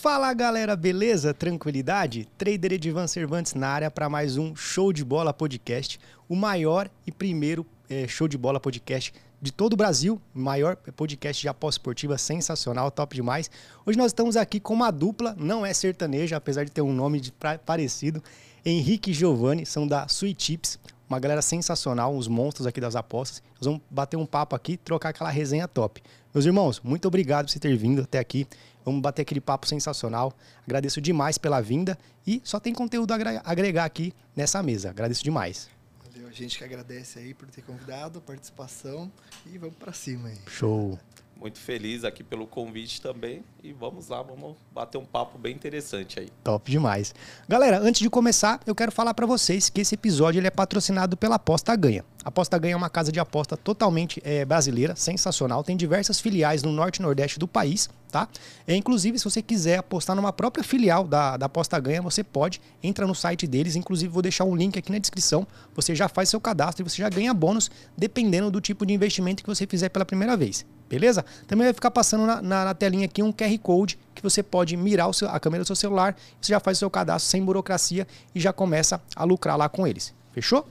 Fala galera, beleza? Tranquilidade? Trader Edivan Cervantes na área para mais um Show de Bola Podcast, o maior e primeiro é, show de bola podcast de todo o Brasil, maior podcast de aposta esportiva, sensacional, top demais. Hoje nós estamos aqui com uma dupla, não é sertaneja, apesar de ter um nome de, parecido, Henrique e Giovanni, são da Sweet Chips, uma galera sensacional, os monstros aqui das apostas. Nós vamos bater um papo aqui, trocar aquela resenha top. Meus irmãos, muito obrigado por você ter vindo até aqui. Vamos bater aquele papo sensacional. Agradeço demais pela vinda e só tem conteúdo a agregar aqui nessa mesa. Agradeço demais. Valeu, a gente que agradece aí por ter convidado, a participação e vamos para cima aí. Show muito feliz aqui pelo convite também. E vamos lá, vamos bater um papo bem interessante aí. Top demais. Galera, antes de começar, eu quero falar para vocês que esse episódio ele é patrocinado pela Aposta Ganha. A Aposta Ganha é uma casa de aposta totalmente é, brasileira, sensacional. Tem diversas filiais no norte e nordeste do país, tá? É, inclusive, se você quiser apostar numa própria filial da, da Aposta Ganha, você pode. Entra no site deles. Inclusive, vou deixar um link aqui na descrição. Você já faz seu cadastro e você já ganha bônus, dependendo do tipo de investimento que você fizer pela primeira vez. Beleza? Também vai ficar passando na, na, na telinha aqui um QR Code que você pode mirar seu, a câmera do seu celular. Você já faz o seu cadastro sem burocracia e já começa a lucrar lá com eles. Fechou?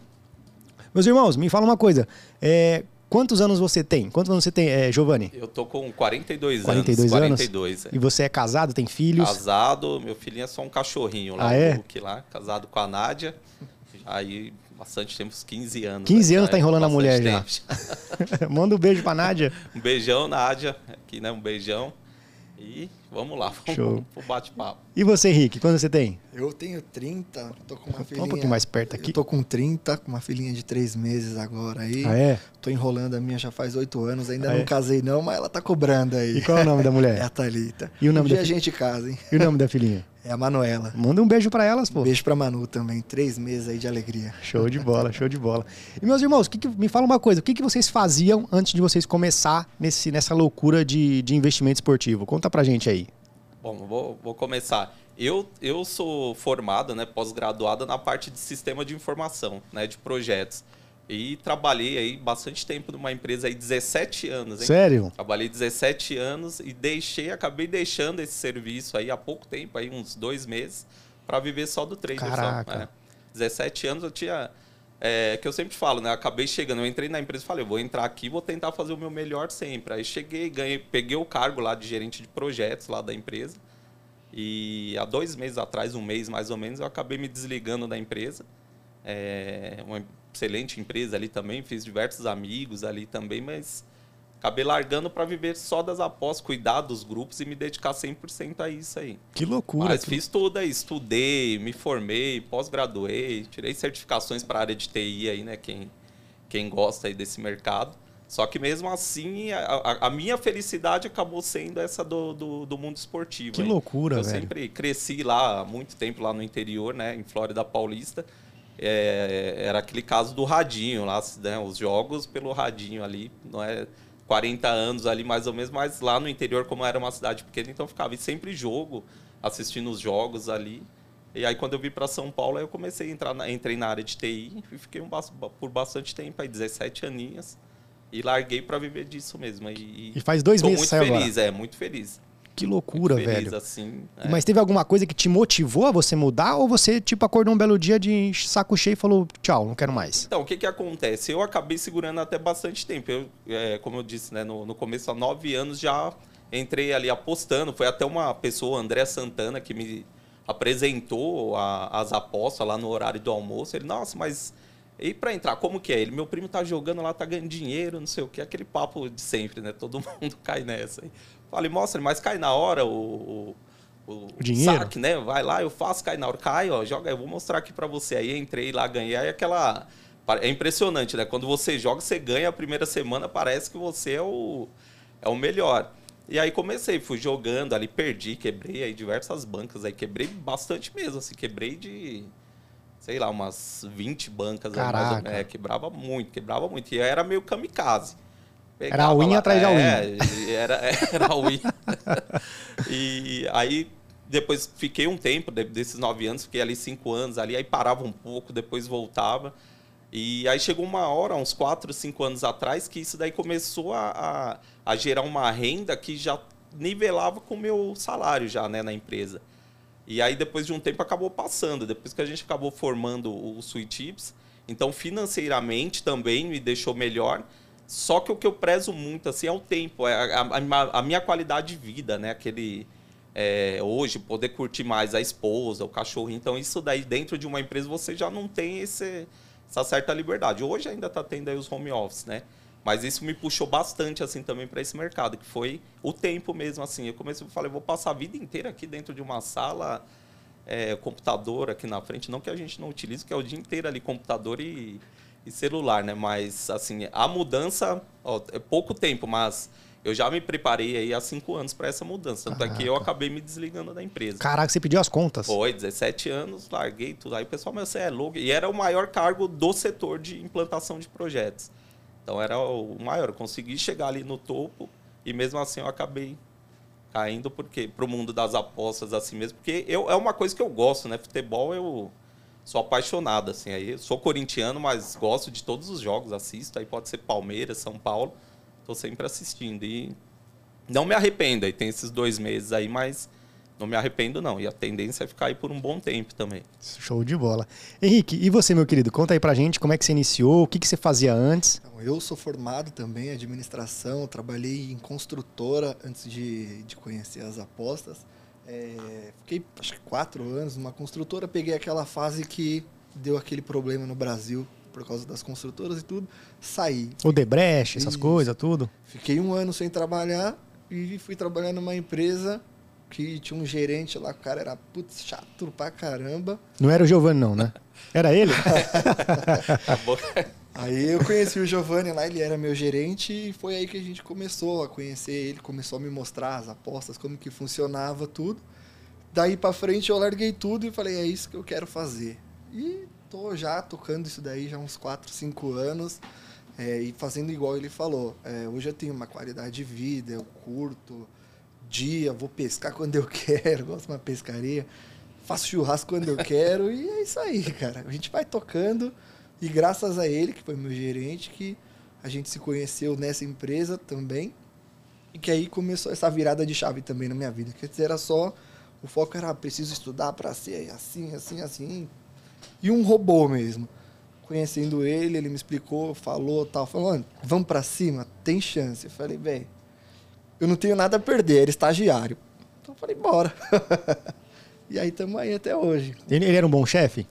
Meus irmãos, me fala uma coisa. É, quantos anos você tem? Quantos anos você tem, é, Giovanni? Eu tô com 42, 42 anos. 42 anos. É. E você é casado, tem filhos? Casado, meu filhinho é só um cachorrinho lá, ah, é? lá, casado com a Nádia. Aí bastante tempo, uns 15 anos. 15 né? anos tá enrolando a mulher já. Manda um beijo pra Nádia. Um beijão, Nádia. Aqui, né? Um beijão. E vamos lá, vamos Show. pro bate-papo. E você, Henrique, quanto você tem? Eu tenho 30, tô com uma filhinha... Um pouquinho mais perto aqui. Eu tô com 30, com uma filhinha de 3 meses agora aí. Ah, é? Tô enrolando a minha já faz 8 anos, ainda ah, não é? casei não, mas ela tá cobrando aí. E qual é o nome da mulher? É a Thalita. E o nome um da dia a gente casa, hein? E o nome da filhinha? É a Manuela. Manda um beijo para elas, pô. Um beijo pra Manu também. Três meses aí de alegria. Show de bola, show de bola. E meus irmãos, que que, me fala uma coisa. O que, que vocês faziam antes de vocês começar nesse, nessa loucura de, de investimento esportivo? Conta pra gente aí. Bom, vou, vou começar. Eu, eu sou formado, né, pós-graduado na parte de sistema de informação, né, de projetos. E trabalhei aí bastante tempo numa empresa aí, 17 anos, hein? Sério? Trabalhei 17 anos e deixei, acabei deixando esse serviço aí há pouco tempo, aí uns dois meses, para viver só do trader. Caraca. Só, né? 17 anos eu tinha. É, que eu sempre falo, né? Acabei chegando, eu entrei na empresa e falei, vou entrar aqui vou tentar fazer o meu melhor sempre. Aí cheguei, ganhei, peguei o cargo lá de gerente de projetos lá da empresa. E há dois meses atrás, um mês mais ou menos, eu acabei me desligando da empresa. É uma excelente empresa ali também, fiz diversos amigos ali também, mas acabei largando para viver só das apostas, cuidar dos grupos e me dedicar 100% a isso aí. Que loucura. Mas que... fiz tudo aí, estudei, me formei, pós-graduei, tirei certificações para a área de TI aí, né, quem, quem gosta aí desse mercado. Só que mesmo assim, a, a minha felicidade acabou sendo essa do, do, do mundo esportivo. Que loucura, Eu velho. sempre cresci lá há muito tempo, lá no interior, né, em Flórida Paulista é, era aquele caso do radinho lá, né, os jogos pelo radinho ali, não é 40 anos ali mais ou menos, mas lá no interior, como era uma cidade pequena, então ficava sempre jogo, assistindo os jogos ali. E aí quando eu vim para São Paulo, eu comecei a entrar, na, entrei na área de TI e fiquei um, por bastante tempo, aí 17 aninhas, e larguei para viver disso mesmo. E, e faz dois meses muito feliz, agora. é, muito feliz. Que loucura, feliz, velho. Assim, é. Mas teve alguma coisa que te motivou a você mudar? Ou você, tipo, acordou um belo dia de saco cheio e falou, tchau, não quero mais? Então, o que que acontece? Eu acabei segurando até bastante tempo. Eu, é, como eu disse, né, no, no começo, há nove anos já entrei ali apostando. Foi até uma pessoa, André Santana, que me apresentou a, as apostas lá no horário do almoço. Ele, nossa, mas e para entrar, como que é? Ele, meu primo tá jogando lá, tá ganhando dinheiro, não sei o que, aquele papo de sempre, né? Todo mundo cai nessa. Falei, mostra, mas cai na hora o, o, o, o dinheiro. saque, né? Vai lá, eu faço, cai na hora. Cai, ó, joga, eu vou mostrar aqui para você. Aí entrei lá, ganhei. Aí aquela. É impressionante, né? Quando você joga, você ganha a primeira semana, parece que você é o, é o melhor. E aí comecei, fui jogando ali, perdi, quebrei aí diversas bancas aí, quebrei bastante mesmo, assim, quebrei de, sei lá, umas 20 bancas. Caraca. Aí, é, quebrava muito, quebrava muito. E era meio kamikaze. Era a unha atrás da unha. É, era, era a unha. e aí depois fiquei um tempo, desses nove anos, fiquei ali cinco anos ali, aí parava um pouco, depois voltava. E aí chegou uma hora, uns quatro, cinco anos atrás, que isso daí começou a, a, a gerar uma renda que já nivelava com o meu salário já, né, na empresa. E aí, depois de um tempo, acabou passando. Depois que a gente acabou formando o Sweet Chips, então, financeiramente também me deixou melhor. Só que o que eu prezo muito, assim, é o tempo, é a, a, a minha qualidade de vida, né? Aquele... É, hoje, poder curtir mais a esposa, o cachorrinho. Então, isso daí, dentro de uma empresa, você já não tem esse, essa certa liberdade. Hoje ainda está tendo aí os home office, né? Mas isso me puxou bastante, assim, também para esse mercado, que foi o tempo mesmo, assim. Eu comecei, eu falei, vou passar a vida inteira aqui dentro de uma sala, é, computador aqui na frente. Não que a gente não utilize, que é o dia inteiro ali, computador e e celular, né? Mas, assim, a mudança, ó, é pouco tempo, mas eu já me preparei aí há cinco anos para essa mudança. Tanto Caraca. é que eu acabei me desligando da empresa. Caraca, você pediu as contas? Foi, 17 anos, larguei tudo. Aí o pessoal, mas você é louco. E era o maior cargo do setor de implantação de projetos. Então era o maior. Eu consegui chegar ali no topo e mesmo assim eu acabei caindo porque para o mundo das apostas assim mesmo. Porque eu, é uma coisa que eu gosto, né? Futebol eu sou apaixonado, assim. Aí sou corintiano, mas gosto de todos os jogos, assisto. Aí pode ser Palmeiras, São Paulo. Estou sempre assistindo. E não me arrependo. Aí tem esses dois meses aí, mas não me arrependo, não. E a tendência é ficar aí por um bom tempo também. Show de bola. Henrique, e você, meu querido? Conta aí pra gente como é que você iniciou, o que, que você fazia antes. Eu sou formado também em administração, trabalhei em construtora antes de, de conhecer as apostas. É, fiquei acho que quatro anos numa construtora, peguei aquela fase que deu aquele problema no Brasil por causa das construtoras e tudo, saí. O Debrecht, essas coisas, tudo. Fiquei um ano sem trabalhar e fui trabalhar numa empresa que tinha um gerente lá, o cara era putz, chato pra caramba. Não era o Giovanni, não, né? Era ele? Aí eu conheci o Giovanni lá, ele era meu gerente e foi aí que a gente começou a conhecer ele, começou a me mostrar as apostas, como que funcionava tudo. Daí para frente eu larguei tudo e falei, é isso que eu quero fazer. E tô já tocando isso daí já uns 4, 5 anos é, e fazendo igual ele falou. É, hoje eu tenho uma qualidade de vida, eu curto dia, vou pescar quando eu quero, gosto de uma pescaria, faço churrasco quando eu quero e é isso aí, cara. A gente vai tocando e graças a ele, que foi meu gerente, que a gente se conheceu nessa empresa também. E que aí começou essa virada de chave também na minha vida. Quer dizer, era só. O foco era preciso estudar para ser assim, assim, assim. E um robô mesmo. Conhecendo ele, ele me explicou, falou tal. Falou, vamos para cima, tem chance. Eu falei, velho, eu não tenho nada a perder, era estagiário. Então eu falei, bora. e aí estamos aí até hoje. Ele era um bom chefe?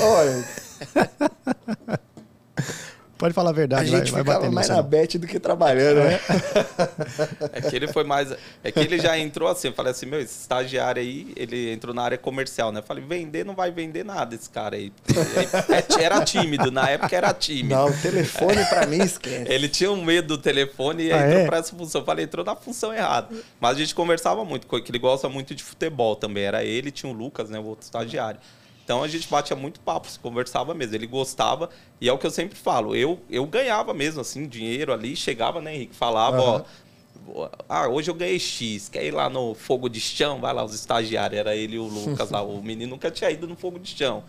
Olha. Pode falar a verdade, a gente vai, vai mais na bet do que trabalhando, né? É que ele foi mais. É que ele já entrou assim, eu falei assim, meu, esse estagiário aí, ele entrou na área comercial, né? Eu falei, vender não vai vender nada esse cara aí. Era tímido, na época era tímido. Não, o telefone pra mim esquece. Ele tinha um medo do telefone e ah, entrou é? pra essa função. Eu falei, entrou na função errada. Mas a gente conversava muito, porque ele gosta muito de futebol também. Era ele, tinha o Lucas, né? O outro estagiário. Então a gente batia muito papo, se conversava mesmo. Ele gostava, e é o que eu sempre falo. Eu, eu ganhava mesmo, assim, dinheiro ali, chegava, né, Henrique? Falava, uhum. ó. Ah, hoje eu ganhei X, quer ir lá no fogo de chão? Vai lá, os estagiários, era ele e o Lucas lá. O menino nunca tinha ido no fogo de chão.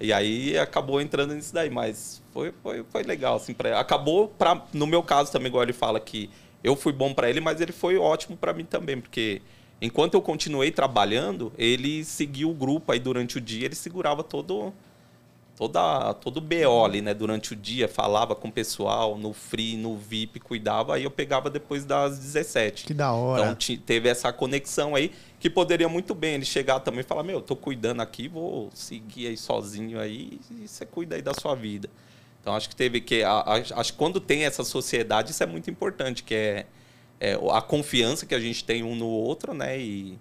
E aí acabou entrando nisso daí, mas foi, foi, foi legal, assim, pra, acabou, pra, no meu caso também, igual ele fala que eu fui bom para ele, mas ele foi ótimo para mim também, porque Enquanto eu continuei trabalhando, ele seguiu o grupo aí durante o dia, ele segurava todo toda todo o BO ali, né, durante o dia, falava com o pessoal no free, no VIP, cuidava, aí eu pegava depois das 17. Que da hora. Então teve essa conexão aí que poderia muito bem ele chegar também e falar: "Meu, tô cuidando aqui, vou seguir aí sozinho aí e você cuida aí da sua vida". Então acho que teve que acho que quando tem essa sociedade, isso é muito importante, que é é, a confiança que a gente tem um no outro, né? E,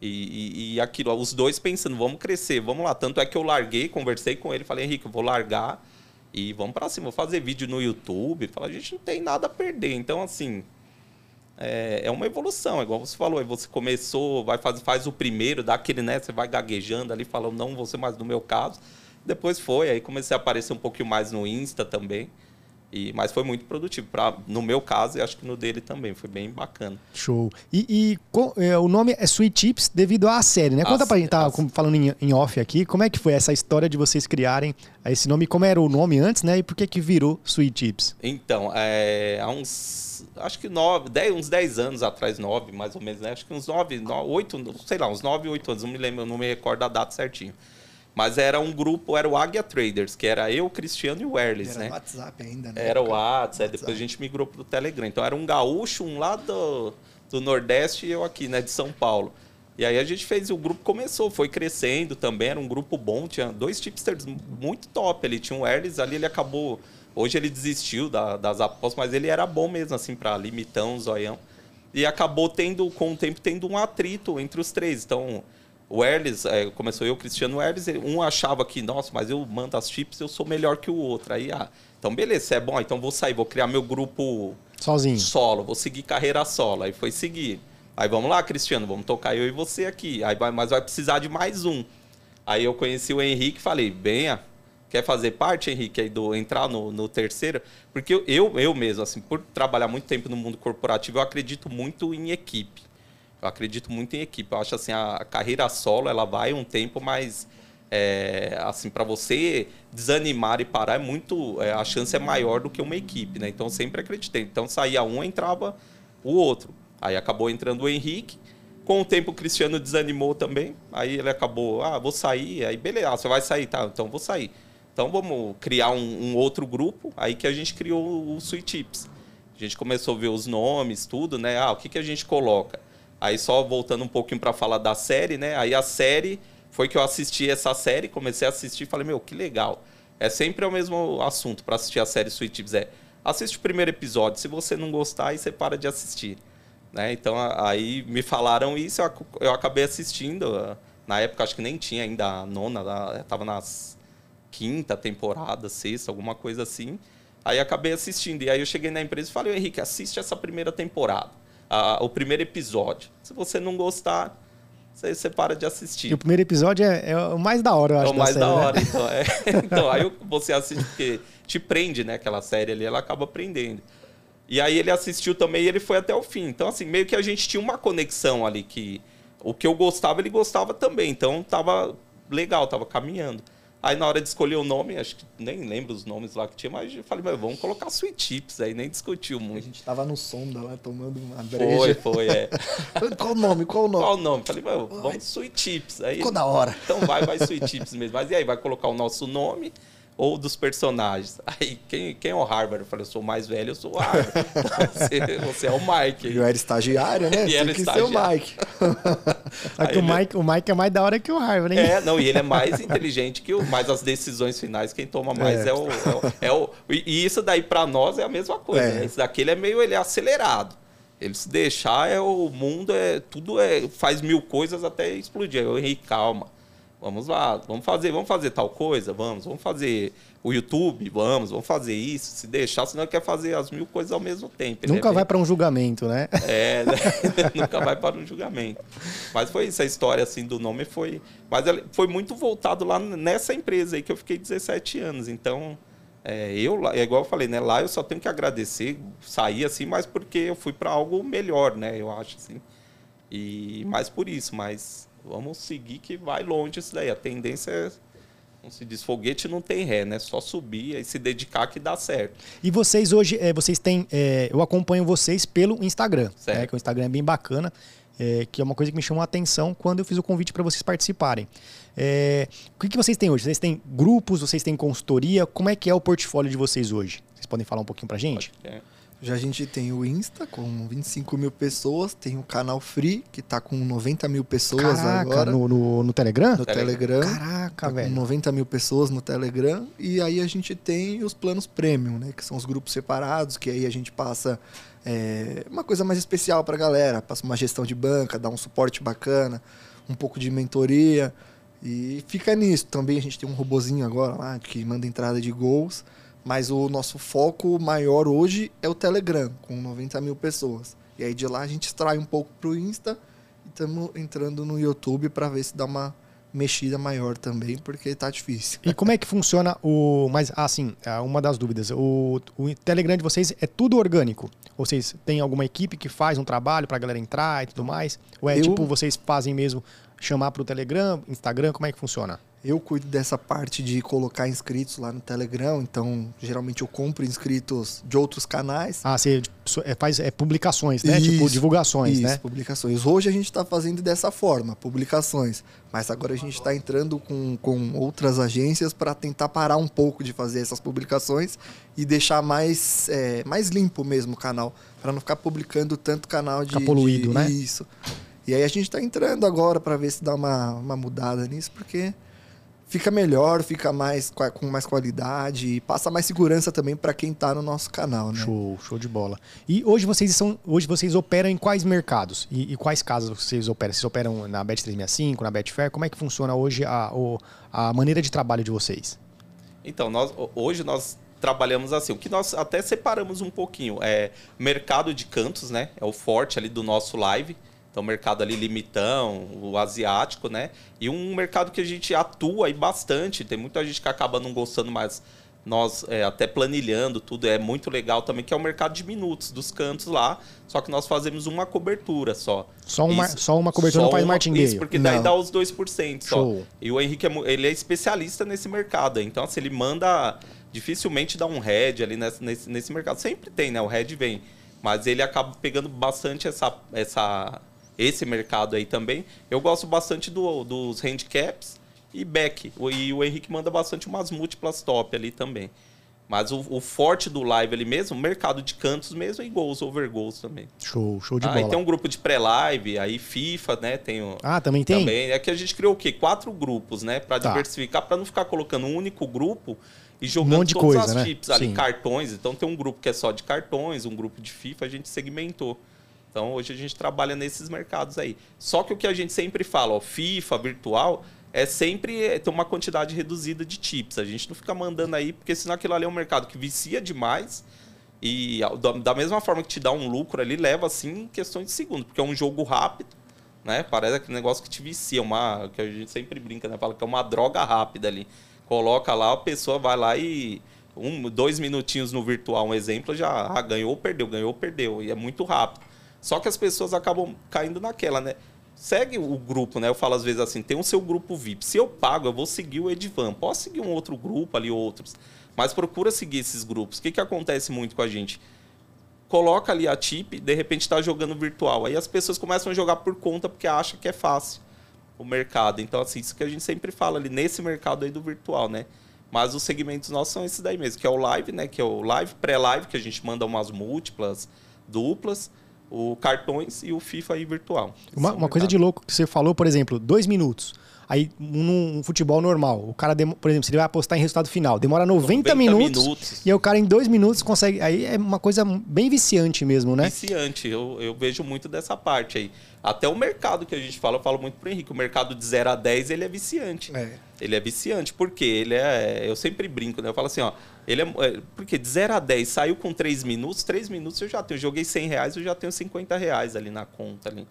e, e, aquilo, os dois pensando, vamos crescer, vamos lá. Tanto é que eu larguei, conversei com ele, falei, Henrique, eu vou largar e vamos para cima, vou fazer vídeo no YouTube. Fala, a gente não tem nada a perder. Então, assim, é, é uma evolução, igual você falou, você começou, vai fazer, faz o primeiro, dá aquele, né? Você vai gaguejando ali, falando, não ser mais no meu caso. Depois foi, aí comecei a aparecer um pouquinho mais no Insta também. E, mas foi muito produtivo. Pra, no meu caso, e acho que no dele também. Foi bem bacana. Show. E, e com, é, o nome é Sweet Chips devido à série, né? Conta a pra gente, tá falando em, em, off aqui, como é que foi essa história de vocês criarem esse nome? Como era o nome antes, né? E por que que virou Sweet Chips? Então, é, há uns, acho que nove, dez, uns 10 anos atrás, nove mais ou menos, né? Acho que uns nove, oito, sei lá, uns nove, oito anos, não me lembro, não me recordo a data certinho. Mas era um grupo, era o Águia Traders, que era eu, Cristiano e o Erles, né? Era o WhatsApp ainda, né? Era o WhatsApp, é, depois a gente migrou pro Telegram. Então era um gaúcho, um lá do, do Nordeste e eu aqui, né, de São Paulo. E aí a gente fez, o grupo começou, foi crescendo também, era um grupo bom, tinha dois tipsters muito top ali. Tinha o Erles ali, ele acabou. Hoje ele desistiu da, das apostas, mas ele era bom mesmo, assim, para limitão, zoião. E acabou tendo, com o tempo, tendo um atrito entre os três. Então, o Erles, é, começou eu, o Cristiano Erles, um achava que, nossa, mas eu mando as chips, eu sou melhor que o outro. Aí, ah, então beleza, é bom, então vou sair, vou criar meu grupo sozinho. Solo, vou seguir carreira solo. Aí foi seguir. Aí vamos lá, Cristiano, vamos tocar eu e você aqui. Aí, mas vai precisar de mais um. Aí eu conheci o Henrique e falei, venha, quer fazer parte, Henrique, aí do entrar no, no terceiro? Porque eu, eu, eu mesmo, assim, por trabalhar muito tempo no mundo corporativo, eu acredito muito em equipe. Eu acredito muito em equipe. Eu acho assim, a carreira solo, ela vai um tempo mais é, assim para você desanimar e parar é muito é, a chance é maior do que uma equipe né? Então sempre acreditei. Então saía um entrava o outro. Aí acabou entrando o Henrique. Com o tempo o Cristiano desanimou também. Aí ele acabou ah vou sair. Aí beleza ah, você vai sair. Tá então vou sair. Então vamos criar um, um outro grupo. Aí que a gente criou o Sweet Tips. A gente começou a ver os nomes tudo né? Ah o que que a gente coloca Aí só voltando um pouquinho para falar da série, né? Aí a série foi que eu assisti essa série, comecei a assistir e falei, meu, que legal. É sempre o mesmo assunto para assistir a série Sweet Tips. É, assiste o primeiro episódio. Se você não gostar, aí você para de assistir. Né? Então aí me falaram isso, eu acabei assistindo. Na época acho que nem tinha ainda a nona, estava nas quinta temporada, sexta, alguma coisa assim. Aí acabei assistindo. E aí eu cheguei na empresa e falei, Henrique, assiste essa primeira temporada a, o primeiro episódio. Se você não gostar, você, você para de assistir. E o primeiro episódio é, é, o mais da hora, eu acho. É o mais da, série, da né? hora, né? então. É. então, aí você assiste porque te prende, né? Aquela série ali, ela acaba prendendo. E aí ele assistiu também e ele foi até o fim. Então, assim, meio que a gente tinha uma conexão ali que o que eu gostava, ele gostava também. Então, tava legal, tava caminhando. Aí na hora de escolher o nome, acho que nem lembro os nomes lá que tinha, mas eu falei, mas vamos colocar Sweet Chips, aí nem discutiu muito. A gente tava no sonda lá tomando uma breja. Foi, foi, é. qual o nome? Qual o nome? Qual o nome? Falei, vamos Sweet Chips. Aí, Ficou da hora. Então vai, vai Sweet Chips mesmo. Mas e aí, vai colocar o nosso nome? Ou dos personagens. Aí, quem, quem é o Harvard? Eu falei, eu sou mais velho, eu sou o Harvard. você, você, é o Mike. Eu era estagiário, né? Tem que estagiário. ser o Mike. Aí, o, Mike o Mike é mais da hora que o Harvard, hein? É, não, e ele é mais inteligente que o... Mas as decisões finais, quem toma mais é, é, o, é, o, é o... E isso daí, para nós, é a mesma coisa. É. Né? Esse daqui, ele é meio ele é acelerado. Ele se deixar, é o mundo, é tudo é faz mil coisas até explodir. Aí o Henrique, calma Vamos lá, vamos fazer, vamos fazer tal coisa, vamos, vamos fazer o YouTube, vamos, vamos fazer isso. Se deixar, senão quer fazer as mil coisas ao mesmo tempo. Nunca é vai para um julgamento, né? É, né? nunca vai para um julgamento. Mas foi isso, a história assim do nome foi, mas foi muito voltado lá nessa empresa aí que eu fiquei 17 anos. Então, é, eu, é igual eu falei, né? Lá eu só tenho que agradecer, sair assim, mas porque eu fui para algo melhor, né? Eu acho assim. E mais por isso, mas Vamos seguir que vai longe isso daí. A tendência é como se diz, foguete não tem ré, né? Só subir e se dedicar que dá certo. E vocês hoje, é, vocês têm. É, eu acompanho vocês pelo Instagram, né? que o Instagram é bem bacana, é, que é uma coisa que me chamou a atenção quando eu fiz o convite para vocês participarem. O que, que vocês têm hoje? Vocês têm grupos, vocês têm consultoria? Como é que é o portfólio de vocês hoje? Vocês podem falar um pouquinho pra gente? Pode, é. Já a gente tem o Insta com 25 mil pessoas, tem o canal Free, que tá com 90 mil pessoas Caraca, agora. No, no, no Telegram? No Telegram. Caraca, tá velho. Com 90 mil pessoas no Telegram. E aí a gente tem os planos premium, né? Que são os grupos separados, que aí a gente passa é, uma coisa mais especial pra galera. Passa uma gestão de banca, dá um suporte bacana, um pouco de mentoria. E fica nisso. Também a gente tem um robozinho agora lá que manda entrada de gols. Mas o nosso foco maior hoje é o Telegram, com 90 mil pessoas. E aí de lá a gente extrai um pouco pro Insta e estamos entrando no YouTube para ver se dá uma mexida maior também, porque tá difícil. E como é que funciona o. Mas, assim, uma das dúvidas. O, o Telegram de vocês é tudo orgânico? Ou vocês têm alguma equipe que faz um trabalho pra galera entrar e tudo mais? Ou é Eu- tipo, vocês fazem mesmo chamar pro Telegram, Instagram? Como é que funciona? Eu cuido dessa parte de colocar inscritos lá no Telegram, então geralmente eu compro inscritos de outros canais. Ah, você tipo, é, faz é, publicações, né? Tipo, Isso, divulgações, Isso, né? publicações. Hoje a gente está fazendo dessa forma, publicações. Mas agora a gente está entrando com, com outras agências para tentar parar um pouco de fazer essas publicações e deixar mais, é, mais limpo mesmo o canal. Para não ficar publicando tanto canal de. Ficar poluído, de- né? Isso. E aí a gente está entrando agora para ver se dá uma, uma mudada nisso, porque fica melhor, fica mais com mais qualidade e passa mais segurança também para quem está no nosso canal, né? Show, show de bola. E hoje vocês são, hoje vocês operam em quais mercados? E, e quais casas vocês operam? Vocês operam na Bet 365, na Betfair? Como é que funciona hoje a, o- a maneira de trabalho de vocês? Então, nós, hoje nós trabalhamos assim. O que nós até separamos um pouquinho é mercado de cantos, né? É o forte ali do nosso live. Então, mercado ali limitão, o asiático, né? E um mercado que a gente atua aí bastante. Tem muita gente que acaba não gostando, mas nós é, até planilhando tudo é muito legal também, que é o mercado de minutos dos cantos lá. Só que nós fazemos uma cobertura só. Só uma, Isso. só uma cobertura não Só faz uma- martingale. Isso, porque daí Não. dá os 2% só. Show. E o Henrique é, ele é especialista nesse mercado. Então, assim, ele manda. Dificilmente dá um head ali nesse, nesse, nesse mercado. Sempre tem, né? O head vem. Mas ele acaba pegando bastante essa, essa, esse mercado aí também. Eu gosto bastante do, dos handicaps e back. E o Henrique manda bastante umas múltiplas top ali também. Mas o, o forte do live ali mesmo, mercado de cantos mesmo e gols, over goals também. Show, show de Ah, bola. e tem um grupo de pré-live, aí FIFA, né? Tem o, Ah, também tem? também. É que a gente criou o quê? Quatro grupos, né? Pra Tá. diversificar, pra não ficar colocando um único grupo e jogando monte de todas coisa, as né? chips ali, Sim. cartões. Então tem um grupo que é só de cartões, um grupo de FIFA, a gente segmentou. Então hoje a gente trabalha nesses mercados aí. Só que o que a gente sempre fala, ó, FIFA, virtual, é sempre é, ter uma quantidade reduzida de chips. A gente não fica mandando aí, porque senão aquilo ali é um mercado que vicia demais. E da, mesma forma que te dá um lucro ali, leva assim em questões de segundos, porque é um jogo rápido, né? Parece aquele negócio que te vicia, uma, que a gente sempre brinca, né? Fala que é uma droga rápida ali. Coloca lá, a pessoa vai lá e um, dois minutinhos no virtual, um exemplo, já ah, ganhou, perdeu, ganhou, perdeu. E é muito rápido. Só que as pessoas acabam caindo naquela, né? Segue o grupo, né? Eu falo às vezes assim, tem o seu grupo VIP. Se eu pago, eu vou seguir o Edvan. Posso seguir um outro grupo ali, outros. Mas procura seguir esses grupos. O que, que acontece muito com a gente? Coloca ali a chip, de repente está jogando virtual. Aí as pessoas começam a jogar por conta porque acham que é fácil o mercado. Então, assim, isso que a gente sempre fala ali nesse mercado aí do virtual, né? Mas os segmentos nossos são esses daí mesmo, que é o live, né? Que é o live, pré-live, que a gente manda umas múltiplas, duplas, o cartões e o FIFA aí virtual. Uma, uma coisa de louco que você falou, por exemplo, dois minutos. Aí, num futebol normal, o cara, por exemplo, se ele vai apostar em resultado final, demora 90, 90 minutos, minutos. e aí o cara em dois minutos consegue. Aí é uma coisa bem viciante mesmo, né? Viciante, eu, eu vejo muito dessa parte aí. Até o mercado que a gente fala, eu falo muito pro Henrique, o mercado de 0 a 10 ele é viciante. É. Ele é viciante, porque ele é. Eu sempre brinco, né? Eu falo assim, ó. Ele é. é, Porque de 0 a 10 saiu com 3 minutos, 3 minutos eu já tenho. Eu joguei 100 reais, eu já tenho 50 reais ali na conta ali.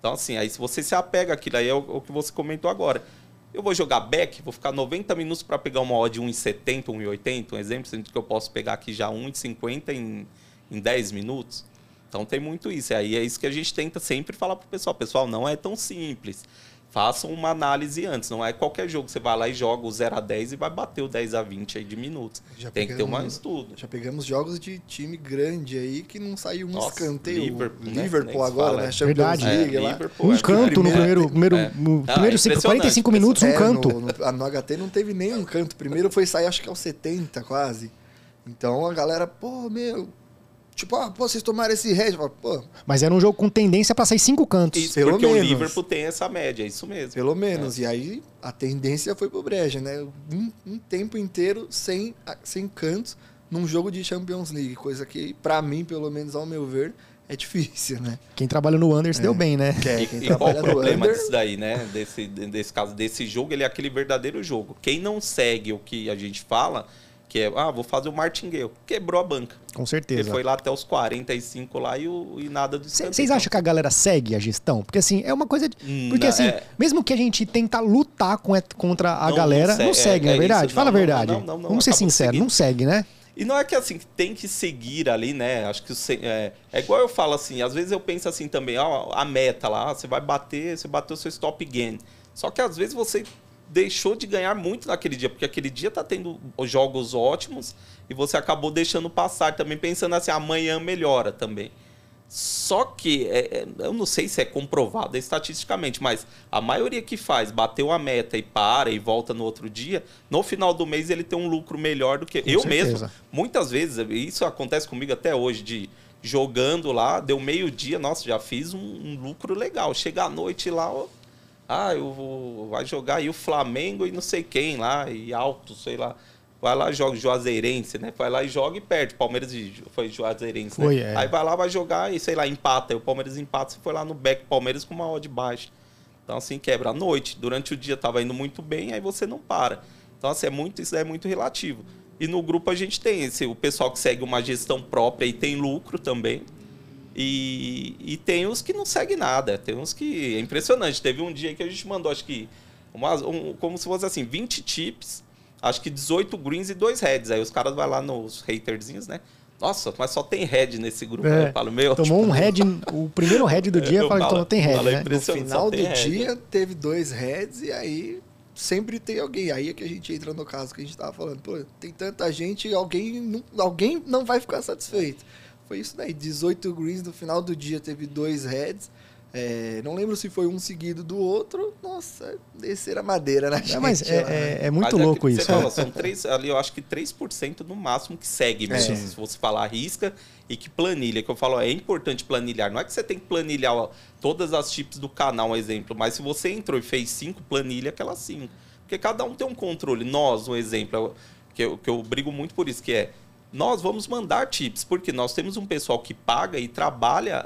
Então, assim, aí se você se apega àquilo, aí é o, o que você comentou agora. Eu vou jogar back, vou ficar 90 minutos para pegar uma odd de 1,70, 1,80, um exemplo, sendo que eu posso pegar aqui já 1,50 em, em 10 minutos. Então tem muito isso. Aí é isso que a gente tenta sempre falar pro pessoal. Pessoal, não é tão simples. Façam uma análise antes. Não é qualquer jogo que você vai lá e joga o 0 a 10 e vai bater o 10 a 20 aí de minutos. Já Tem que ter um pegamos- estudo. Já pegamos jogos de time grande aí que não saiu um Nossa, escanteio. Liverpool, né? Liverpool agora, fala. né? Champions Verdade. League É, lá. Um que canto no primeiro- primeiro, primeiro, É. no Ah, primeiro é cinco- impressionante, 45 minutos, um É, canto. No, no, no HT não teve nenhum canto. Primeiro foi sair, acho que aos 70 quase. Então a galera, pô, meu. Tipo, ah, pô, vocês tomaram esse red. Pô, Mas era um jogo com tendência pra sair cinco cantos. Isso, Pelo porque o menos. Liverpool tem essa média, é isso mesmo. pelo menos. E aí a tendência foi pro Breja, né? Um, um tempo inteiro sem, sem cantos num jogo de Champions League. Coisa que, pra mim, pelo menos ao meu ver, é difícil, né? Quem trabalha no Under se deu bem, né? Que é E, quem e qual trabalha o no problema under. disso daí, né? Desse, desse caso, desse jogo, ele é aquele verdadeiro jogo. Quem não segue o que a gente fala, Que é, ah, vou fazer o martingale. Quebrou a banca. Com Ele certeza. foi lá até os 45 lá e, o- e nada do Vocês acham que a galera segue a gestão? Porque assim, é uma coisa. de- Hum, Porque assim, é- mesmo que a gente tenta lutar contra a Não, galera, não não segue, é- é é verdade? isso. Fala a Não, não, verdade. não, não, não, Vamos ser sinceros, não segue, né? E não é que assim, tem que seguir ali, né? Acho que é, é igual eu falo assim, às vezes eu penso assim também, ó, a meta lá, você vai bater, você bateu seu stop gain. Só que às vezes você deixou de ganhar muito naquele dia, porque aquele dia tá tendo jogos ótimos e você acabou deixando passar também, pensando assim, amanhã melhora também. Só que, é, é, eu não sei se é comprovado estatisticamente, mas a maioria que faz, bateu a meta e para e volta no outro dia, no final do mês ele tem um lucro melhor do que. eu certeza. mesmo, muitas vezes, isso acontece comigo até hoje, de jogando lá, deu meio-dia, nossa, já fiz um, um lucro legal. Chega à noite lá, ó, ah, eu vou vai jogar aí o Flamengo e não sei quem lá, e alto, sei lá. Vai lá, joga o Juazeirense, né? Vai lá e joga e perde. Palmeiras e foi Juazeirense, Foi, né? é. Aí vai lá, vai jogar e, sei lá, empata. Aí o Palmeiras empata, você foi lá no back Palmeiras com uma odd baixa. Então, assim, quebra à noite. Durante o dia tava indo muito bem, aí você não para. Então, assim, é muito, isso é muito relativo. E no grupo a gente tem esse, o pessoal que segue uma gestão própria e tem lucro também. E, e tem os que não seguem nada. Tem uns que. É impressionante. Teve um dia que a gente mandou, acho que. umas- um- como se fosse assim, 20 chips, acho que 18 greens e 2 heads. Aí os caras vão lá nos haterzinhos, né? Nossa, mas só tem head nesse grupo. É, Aí eu falo, meu. Tomou tipo, um head, o primeiro head do dia, Eu falo- tem head, falo, é né? No final do head, dia né? teve dois heads e aí sempre tem alguém. Aí é que a gente entra no caso que a gente tava falando. Pô, tem tanta gente e alguém não, alguém não vai ficar satisfeito. Foi isso daí. 18 greens no final do dia teve dois heads. É, não lembro se foi um seguido do outro. Nossa, descer a madeira na gente. É, mas lá, né? é, é- é muito Mas louco que isso. Você é. fala, são três, ali eu acho que 3% no máximo que segue mesmo. É. Se você falar risca e que planilha, que eu falo, ó, é importante planilhar. Não é que você tem que planilhar ó, todas as chips do canal, um exemplo, mas se você entrou e fez cinco, planilha aquelas cinco. Porque cada um tem um controle. Nós, um exemplo, que eu, que eu brigo muito por isso, que é nós vamos mandar tips, porque nós temos um pessoal que paga e trabalha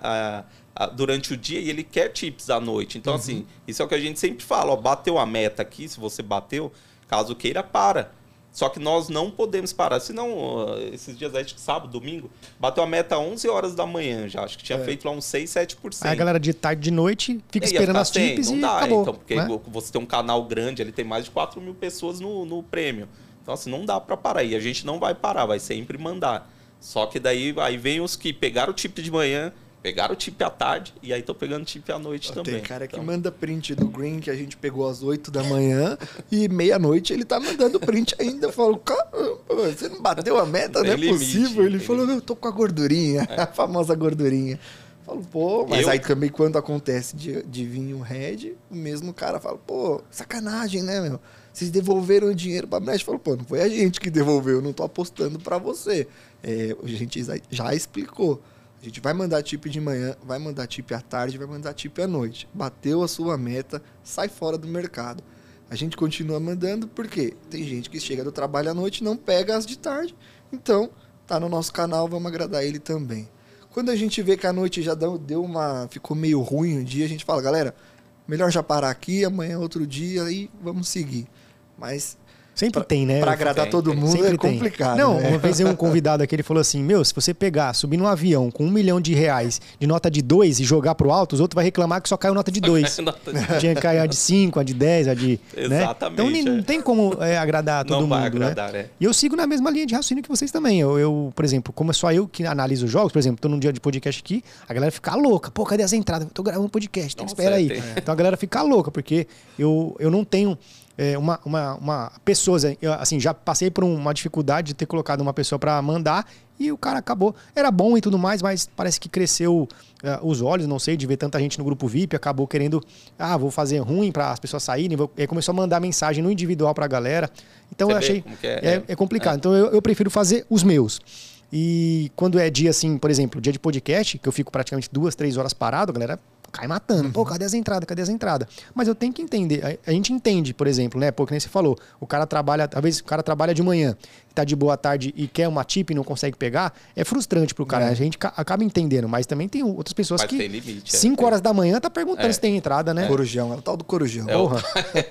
durante o dia e ele quer tips à noite. Então, assim, isso é o que a gente sempre fala, ó, bateu a meta aqui, se você bateu, caso queira, para. Só que nós não podemos parar, senão, esses dias, acho que sábado, domingo, bateu a meta 11 horas da manhã já, acho que tinha É. feito lá uns 6, 7%. Aí a galera de tarde de noite fica esperando ia as sem, tips não e dá, acabou. Então, porque né? você tem um canal grande, ele tem mais de 4 mil pessoas no, no prêmio. Então, assim, não dá pra parar. E a gente não vai parar, vai sempre mandar. Só que daí aí vem os que pegaram o tip de manhã, pegaram o tip à tarde e aí estão pegando o tip à noite também. Tem cara que Então, manda print do green que a gente pegou às 8 da manhã e meia-noite ele tá mandando print ainda. Eu falo, caramba, você não bateu a meta, Tem não é limite, possível. Ele falou, não, eu tô com a gordurinha, a famosa gordurinha. Eu falo, pô, mas Eu- aí também quando acontece de, de vir um head, o mesmo cara fala, pô, sacanagem, né, meu? Vocês devolveram o dinheiro pra Brest. Falou, pô, não foi a gente que devolveu, eu não tô apostando pra você. É, a gente já- explicou. A gente vai mandar tip de manhã, vai mandar tip à tarde, vai mandar tip à noite. Bateu a sua meta, sai fora do mercado. A gente continua mandando porque tem gente que chega do trabalho à noite e não pega as de tarde. Então, tá no nosso canal, vamos agradar ele também. Quando a gente vê que a noite já deu uma. ficou meio ruim o dia, a gente fala, galera, melhor já parar aqui, amanhã é outro dia e vamos seguir. Mas Sempre pra- tem, né? pra agradar tem, todo tem. mundo Sempre é tem. complicado. Não, né? uma vez eu um convidado aqui, ele falou assim: Meu, se você pegar, subir num avião com um milhão de reais de nota de dois e jogar pro alto, os outros vão reclamar que só caiu nota de dois. Tinha que cair a de 5, a de 10, a de. né? Exatamente, Então nem- não é. tem como é, agradar todo não vai mundo. né? agradar, é. E eu sigo na mesma linha de raciocínio que vocês também. Eu, eu, por exemplo, como é só eu que analiso os jogos, por exemplo, tô num dia de podcast aqui, a galera fica louca. Pô, cadê as entradas? Eu tô gravando podcast, tem que Nossa, esperar é, aí. tem- Então a galera fica louca, porque eu, eu não tenho é, uma, uma, uma pessoa, eu, assim, já passei por uma dificuldade de ter colocado uma pessoa pra mandar e o cara acabou. Era bom e tudo mais, mas parece que cresceu é, os olhos, não sei, de ver tanta gente no grupo VIP, acabou querendo, ah, vou fazer ruim para as pessoas saírem, vou, e começou a mandar mensagem no individual pra galera. Então Você eu achei. que é? é, é complicado. Então eu, eu prefiro fazer os meus. E quando é dia assim, por exemplo, dia de podcast, que eu fico praticamente duas, três horas parado, a galera cai matando. Pô, cadê as entradas? Cadê as entradas? Mas eu tenho que entender. A, a gente entende, por exemplo, né? Pô, que nem você falou, o cara trabalha, talvez o cara trabalha de manhã, tá de boa tarde e quer uma tip e não consegue pegar, é frustrante pro cara. É. A gente ca- acaba entendendo, mas também tem outras pessoas Mas que tem limite, é. 5 horas da manhã tá perguntando É. se tem entrada, né? Corujão, é o tal do corujão. É o- Porra.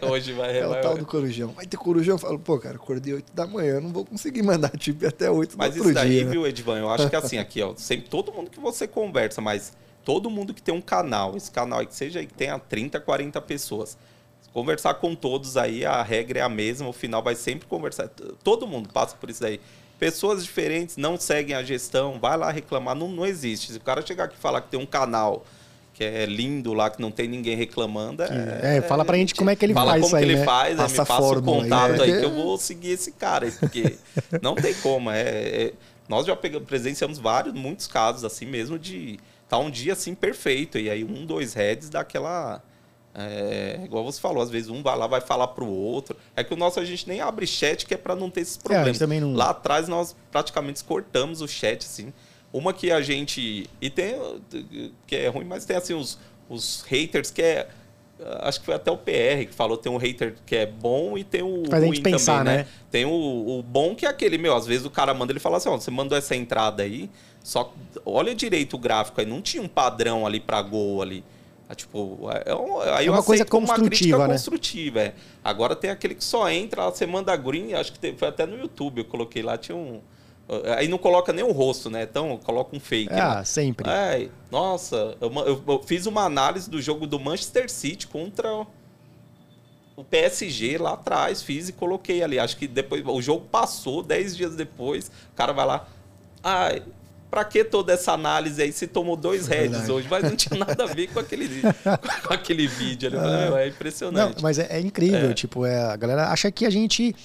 Hoje vai. É o tal do corujão. Vai ter corujão? Eu falo, pô, cara, acordei 8 da manhã, não vou conseguir mandar tip até 8 Mas do isso outro daí, dia. né? viu, Edvan? Eu acho que assim, aqui, ó, sempre todo mundo que você conversa, mas todo mundo que tem um canal, esse canal aí que seja aí que tenha 30, 40 pessoas. Conversar com todos aí, a regra é a mesma, o final vai sempre conversar. Todo mundo passa por isso aí. Pessoas diferentes não seguem a gestão, vai lá reclamar, não, não existe. Se o cara chegar aqui e falar que tem um canal que é lindo lá, que não tem ninguém reclamando, é, É, fala pra gente como é que ele fala faz como isso aí, que ele né? faz, aí Passa me passa o fórmula aí, contato né? aí, que eu vou seguir esse cara aí, porque não tem como. É, é- nós já pegamos, presenciamos vários, muitos casos assim mesmo de tá um dia assim perfeito e aí um, dois heads daquela é, igual você falou, às vezes um vai lá vai falar pro outro. É que o nosso a gente nem abre chat que é para não ter esses problemas. gente também não- Lá atrás nós praticamente cortamos o chat assim. Uma que a gente e tem que é ruim, mas tem assim os, os haters que é acho que foi até o PR que falou tem um hater que é bom e tem o Faz ruim gente pensar, também, né? Tem o, o bom que é aquele, meu, às vezes o cara manda, ele fala assim, ó, você mandou essa entrada aí, só olha direito o gráfico aí, não tinha um padrão ali pra gol ali. Ah, Tipo, é um- aí É eu uma coisa uma construtiva, crítica né? construtiva, é. Agora tem aquele que só entra, você manda green, acho que teve- foi até no YouTube, eu coloquei lá, tinha um... Aí não coloca nem o rosto, né? Então coloca um fake. né? Ah, sempre. É, nossa, eu, eu- eu fiz uma análise do jogo do Manchester City contra o PSG lá atrás, fiz e coloquei ali. Acho que depois o jogo passou, 10 dias depois, o cara vai lá. Ai, pra que toda essa análise aí se tomou dois heads Verdade. hoje? Mas não tinha nada a ver com aquele, com aquele vídeo ali. Eu falei, "Meu, É Não, impressionante. mas é, é incrível, É. tipo, é, a galera acha que a gente.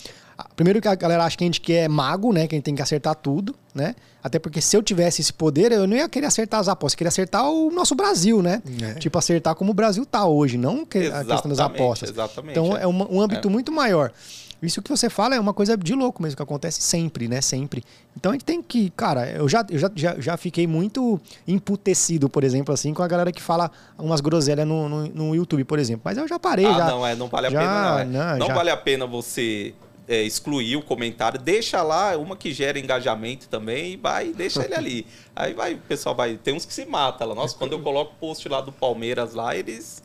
Primeiro que a galera acha que a gente que é mago, né? Que a gente tem que acertar tudo, né? Até porque se eu tivesse esse poder, eu não ia querer acertar as apostas, eu queria acertar o nosso Brasil, né? É. Tipo, acertar como o Brasil tá hoje, não que- a questão das apostas. exatamente, Então é. é uma- um âmbito muito maior. Isso que você fala é uma coisa de louco mesmo, que acontece sempre, né? Sempre. Então a gente tem que. Cara, eu já, eu já, já, já fiquei muito emputecido, por exemplo, assim, com a galera que fala umas groselhas no, no, no YouTube, por exemplo. Mas eu já parei, Ah, já. não, é, não vale a já- pena, não. É. não, Não, vale a pena você é, excluir o comentário, deixa lá uma que gera engajamento também e vai, deixa ele ali. Aí vai, o pessoal vai. Tem uns que se matam lá. Nossa, quando eu coloco o post lá do Palmeiras lá, eles.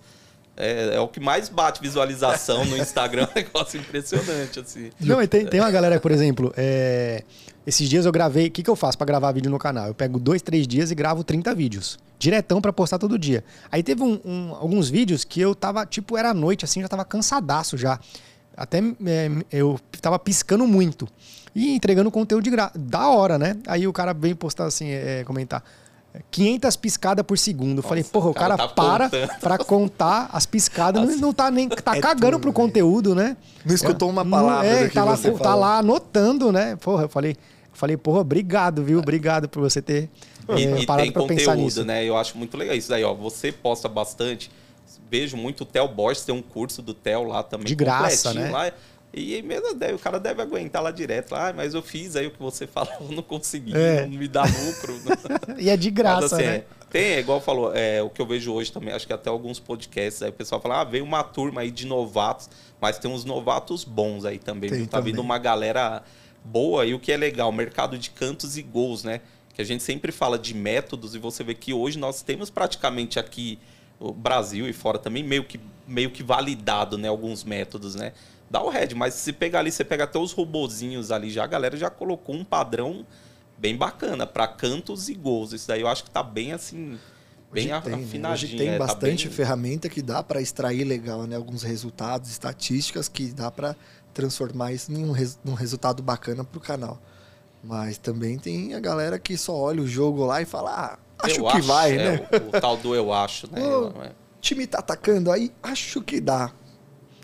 É, é o que mais bate visualização no Instagram, é um negócio impressionante, assim. Não, e tem, tem uma galera, por exemplo, é, esses dias eu gravei. O que, que eu faço pra gravar vídeo no canal? Eu pego dois, três dias e gravo 30 vídeos. Diretão pra postar todo dia. Aí teve um- um- alguns vídeos que eu tava, tipo, era noite, assim, já tava cansadaço já. Até é, eu tava piscando muito. E entregando conteúdo de gra... da hora, né? Aí o cara vem postar assim, é, comentar. 500 piscadas por segundo. Eu falei, porra, o cara cara, tá para contando. pra contar as piscadas, não, não tá nem. Tá É cagando tudo, pro né? conteúdo, né? Não escutou uma Não- palavra é, do que tá lá, tá lá anotando, né? Porra, eu falei, eu falei, porra, obrigado, viu? Obrigado por você ter E, é, e parado pra pensar conteúdo, nisso. né? Eu acho muito legal isso daí, ó. Você posta bastante. Vejo muito o Theo Borges, tem um curso do Theo lá também. De graça, né? Lá. E mesmo deve- o cara deve aguentar lá direto. Ah, mas eu fiz aí o que você falou, não consegui, É. não me dá lucro. E é de graça, Mas, assim, né? é, tem, é igual falou, é, o que eu vejo hoje também, acho que até alguns podcasts, aí o pessoal fala, ah, veio uma turma aí de novatos, mas tem uns novatos bons aí também. Tem viu? Tá vindo também. uma galera boa e o que é legal, mercado de cantos e gols, né? Que a gente sempre fala de métodos e você vê que hoje nós temos praticamente aqui o Brasil e fora também meio que meio que validado, né, alguns métodos, né? Dá o head, mas se pegar ali, você pega até os robozinhos ali, já a galera já colocou um padrão bem bacana para cantos e gols. Isso daí eu acho que tá bem assim, bem Hoje tem, né? afinadinho. Hoje tem é, tá bastante bem- ferramenta que dá para extrair legal, né? Alguns resultados, estatísticas que dá para transformar isso em um, res- num resultado bacana pro canal. Mas também tem a galera que só olha o jogo lá e fala, ah, acho Eu que vai, é, né? O, o tal do eu acho, né? Eu- é. O time tá atacando aí, acho que dá.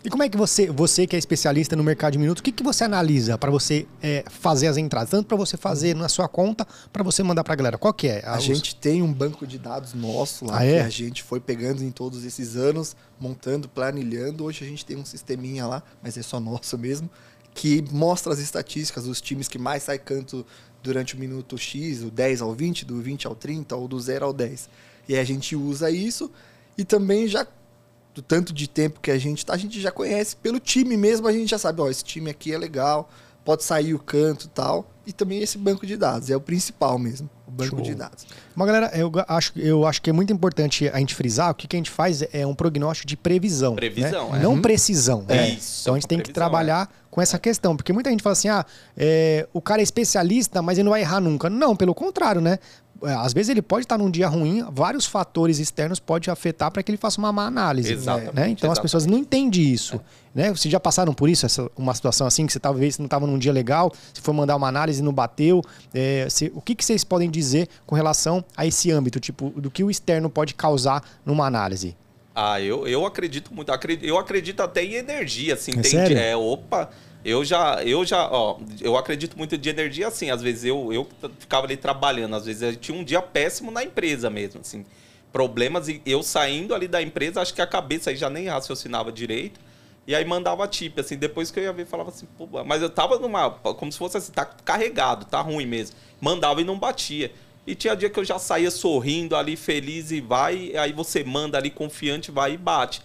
E como é que você, você que é especialista no mercado de minutos, o que, que você analisa para você é, fazer as entradas? Tanto para você fazer na sua conta, para você mandar pra galera. Qual que é? A os- gente tem um banco de dados nosso lá Ah, é? que a gente foi pegando em todos esses anos, montando, planilhando. Hoje a gente tem um sisteminha lá, mas é só nosso mesmo, que mostra as estatísticas dos times que mais sai canto durante o minuto X, o 10 ao 20, do 20 ao 30 ou do 0 ao 10. E a gente usa isso E também já do tanto de tempo que a gente tá, a gente já conhece pelo time mesmo, a gente já sabe, ó, esse time aqui é legal, pode sair o canto e tal. E também esse banco de dados, é o principal mesmo, o banco Show. de dados. Mas, galera, eu acho, eu acho que é muito importante a gente frisar o que, que a gente faz é um prognóstico de previsão. Previsão, né? é. Não Uhum. precisão. É né? isso, Então a gente tem que previsão, trabalhar com essa questão. Porque muita gente fala assim: ah, é, o cara é especialista, mas ele não vai errar nunca. Não, pelo contrário, né? É, Às vezes ele pode estar num dia ruim, vários fatores externos podem afetar para que ele faça uma má análise. Exatamente, né? Então as exatamente. pessoas não entendem isso. Né? Vocês já passaram por isso, essa, uma situação assim, que você talvez não estava num dia legal, se for mandar uma análise e não bateu. É, se- o que, que vocês podem dizer com relação a esse âmbito, tipo, do que o externo pode causar numa análise? Ah, eu, eu acredito muito. Eu acredito até em energia, assim. É tem sério? É, opa. Eu já, eu já, ó, eu acredito muito de energia, assim. Às vezes eu, eu ficava ali trabalhando, às vezes eu tinha um dia péssimo na empresa mesmo, assim. Problemas e eu saindo ali da empresa, acho que a cabeça aí já nem raciocinava direito. E aí mandava tip, assim, depois que eu ia ver, falava assim, pô, mas eu tava numa. Como se fosse assim, tá carregado, tá ruim mesmo. Mandava e não batia. E tinha dia que eu já saía sorrindo ali, feliz e vai, e aí você manda ali confiante, vai e bate.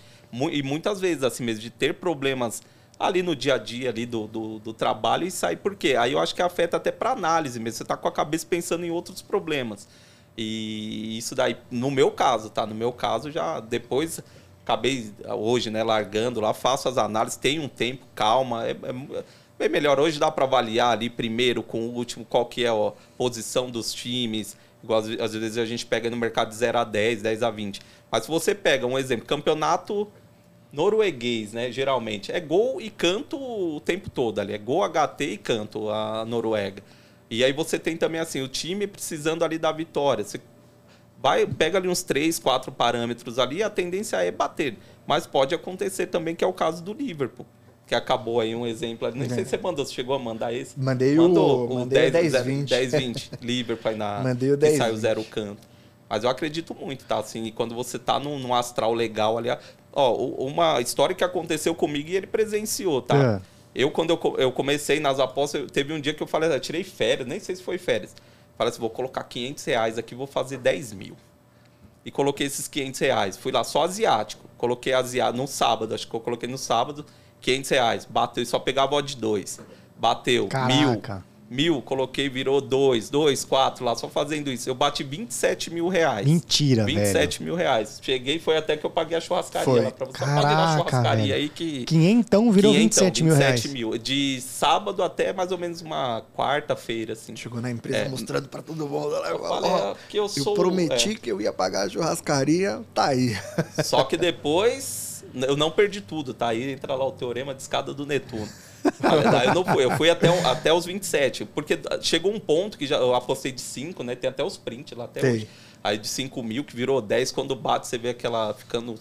E muitas vezes, assim mesmo, de ter problemas ali no dia a dia ali do, do, do trabalho e sair por quê? Aí eu acho que afeta até para análise mesmo. Você tá com a cabeça pensando em outros problemas. E isso daí, no meu caso, tá? No meu caso, já depois acabei hoje, né, largando lá, faço as análises, tenho um tempo, calma, é, é bem melhor. Hoje dá para avaliar ali primeiro com o último qual que é a posição dos times. Igual às, às vezes a gente pega no mercado de 0 a 10, 10 a 20. Mas se você pega um exemplo, campeonato norueguês, né, geralmente, é gol e canto o tempo todo ali, é gol, HT e canto a Noruega. E aí você tem também assim, o time precisando ali da vitória. Você vai, pega ali uns três, quatro parâmetros ali, a tendência é bater. Mas pode acontecer também, que é o caso do Liverpool. Que acabou aí um exemplo. ali. Nem sei se você mandou, você chegou a mandar esse. Mandei Mandou o, o 10, 10, 20. 10, 20. Liverpool aí na. Mandei o que 10, saiu 20. zero canto. Mas eu acredito muito, tá? Assim, e quando você tá num, num astral legal ali. Ó, o- uma história que aconteceu comigo e ele presenciou, tá? É. Eu, quando eu, eu comecei nas apostas, eu- teve um dia que eu falei, eu tirei férias, nem sei se foi férias. Falei assim, vou colocar 500 reais aqui, vou fazer 10 mil. E coloquei esses 500 reais. Fui lá só asiático. Coloquei asiático no sábado, acho que eu coloquei no sábado, 500 reais. Bateu e só pegava odd 2. Bateu, mil. Caraca. Mil, coloquei, virou dois, dois, quatro lá, só fazendo isso. Eu bati 27 mil reais. Mentira, velho. 27 mil reais. Cheguei, foi até que eu paguei a churrascaria Foi. lá pra você. Eu paguei na Caraca, churrascaria velho. aí que. Quinhentão virou Quinhentão, 27 mil reais. mil. De sábado até mais ou menos uma quarta-feira, assim. Chegou na empresa É. mostrando pra todo mundo. Olha, Eu falei, ó, é, que eu eu sou. prometi é. que eu ia pagar a churrascaria, tá aí. Só que depois eu não perdi tudo, tá? Aí entra lá o teorema de escada do Netuno. Na verdade, eu não fui. Eu fui até, até os 27. Porque chegou um ponto que já, eu apostei de 5, né? Tem até os prints lá até Tem. hoje. Aí de 5 mil, que virou 10. Quando bate, você vê aquela ficando.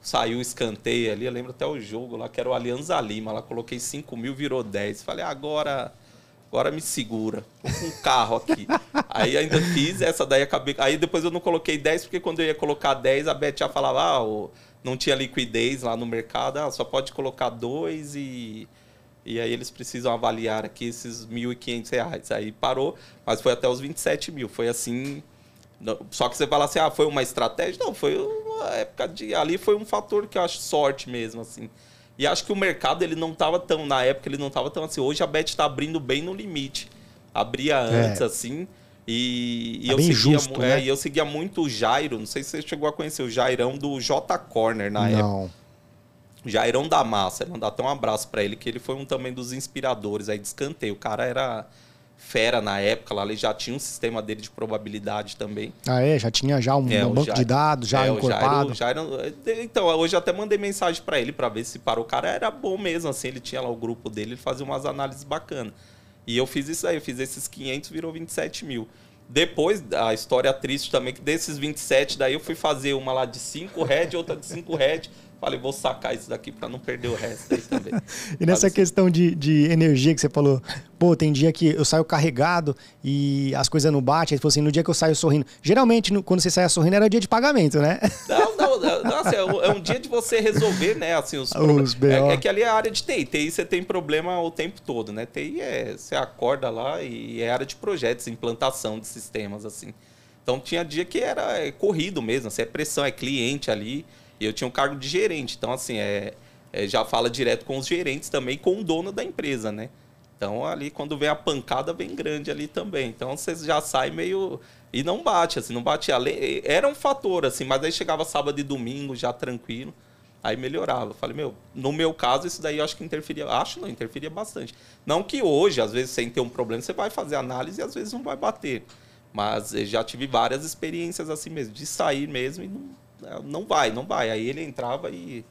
Saiu o escanteio ali. Eu lembro até o jogo lá, que era o Alianza Lima. Lá coloquei 5 mil, virou 10. Falei, agora. Agora me segura. Tô com um carro aqui. Aí ainda fiz essa daí, acabei. Aí depois eu não coloquei 10, porque quando eu ia colocar 10, a Beth já falava, ah, não tinha liquidez lá no mercado, ah, só pode colocar dois e. E aí eles precisam avaliar aqui esses 1.500 reais. Aí parou, mas foi até os 27 mil. Foi assim. não- Só que você fala assim, ah, foi uma estratégia? Não, foi uma época de. Ali foi um fator que eu acho sorte mesmo, assim. E acho que o mercado ele não tava tão. Na época ele não tava tão assim. Hoje a Bet está abrindo bem no limite. Abria antes, assim. E, e Tá eu seguia, justo, é, né? e eu seguia muito o Jairo. Não sei se você chegou a conhecer o Jairão do J Corner na época. Não. Jairão da Massa, mandar até um abraço pra ele, que ele foi um também dos inspiradores aí de escanteio. O cara era fera na época lá, ele já tinha um sistema dele de probabilidade também. Ah, é? Já tinha já um, É, um banco Jairo- de dados, já é, encorpado. Jairo, Jairo- então, hoje até mandei mensagem pra ele pra ver se parou. O cara era bom mesmo, assim, ele tinha lá o grupo dele, ele fazia umas análises bacanas. E eu fiz isso aí, eu fiz esses 500, virou 27 mil. Depois, a história triste também, que desses 27, daí eu fui fazer uma lá de 5 head, outra de 5 head. Falei, vou sacar isso daqui pra não perder o resto aí também. E nessa Sabe, questão de, de energia que você falou, pô, tem dia que eu saio carregado e as coisas não batem, aí você falou assim, no dia que eu saio sorrindo. Geralmente, no- quando você saia sorrindo, era dia de pagamento, né? Não, não, não, assim, é, um, é um dia de você resolver, né? Assim, os, Os. É, é que ali é a área de TI. TI você tem problema o tempo todo, né? TI é. Você acorda lá e é área de projetos, implantação de sistemas, assim. Então tinha dia que era é, corrido mesmo, assim, é pressão, é cliente ali. Eu tinha um cargo de gerente. Então, assim, é, é, já fala direto com os gerentes também, com o dono da empresa, né? Então ali quando vem a pancada vem grande ali também. Então você já sai meio e não bate assim, não bate ali. Era um fator assim, mas aí chegava sábado e domingo já tranquilo. Aí melhorava. Falei, meu, no meu caso, isso daí eu acho que interferia. Acho não, interferia bastante. Não que hoje, às vezes, sem ter um problema, você vai fazer análise e às vezes não vai bater. Mas já tive várias experiências assim mesmo, de sair mesmo e não, não vai, não vai. Aí ele entrava e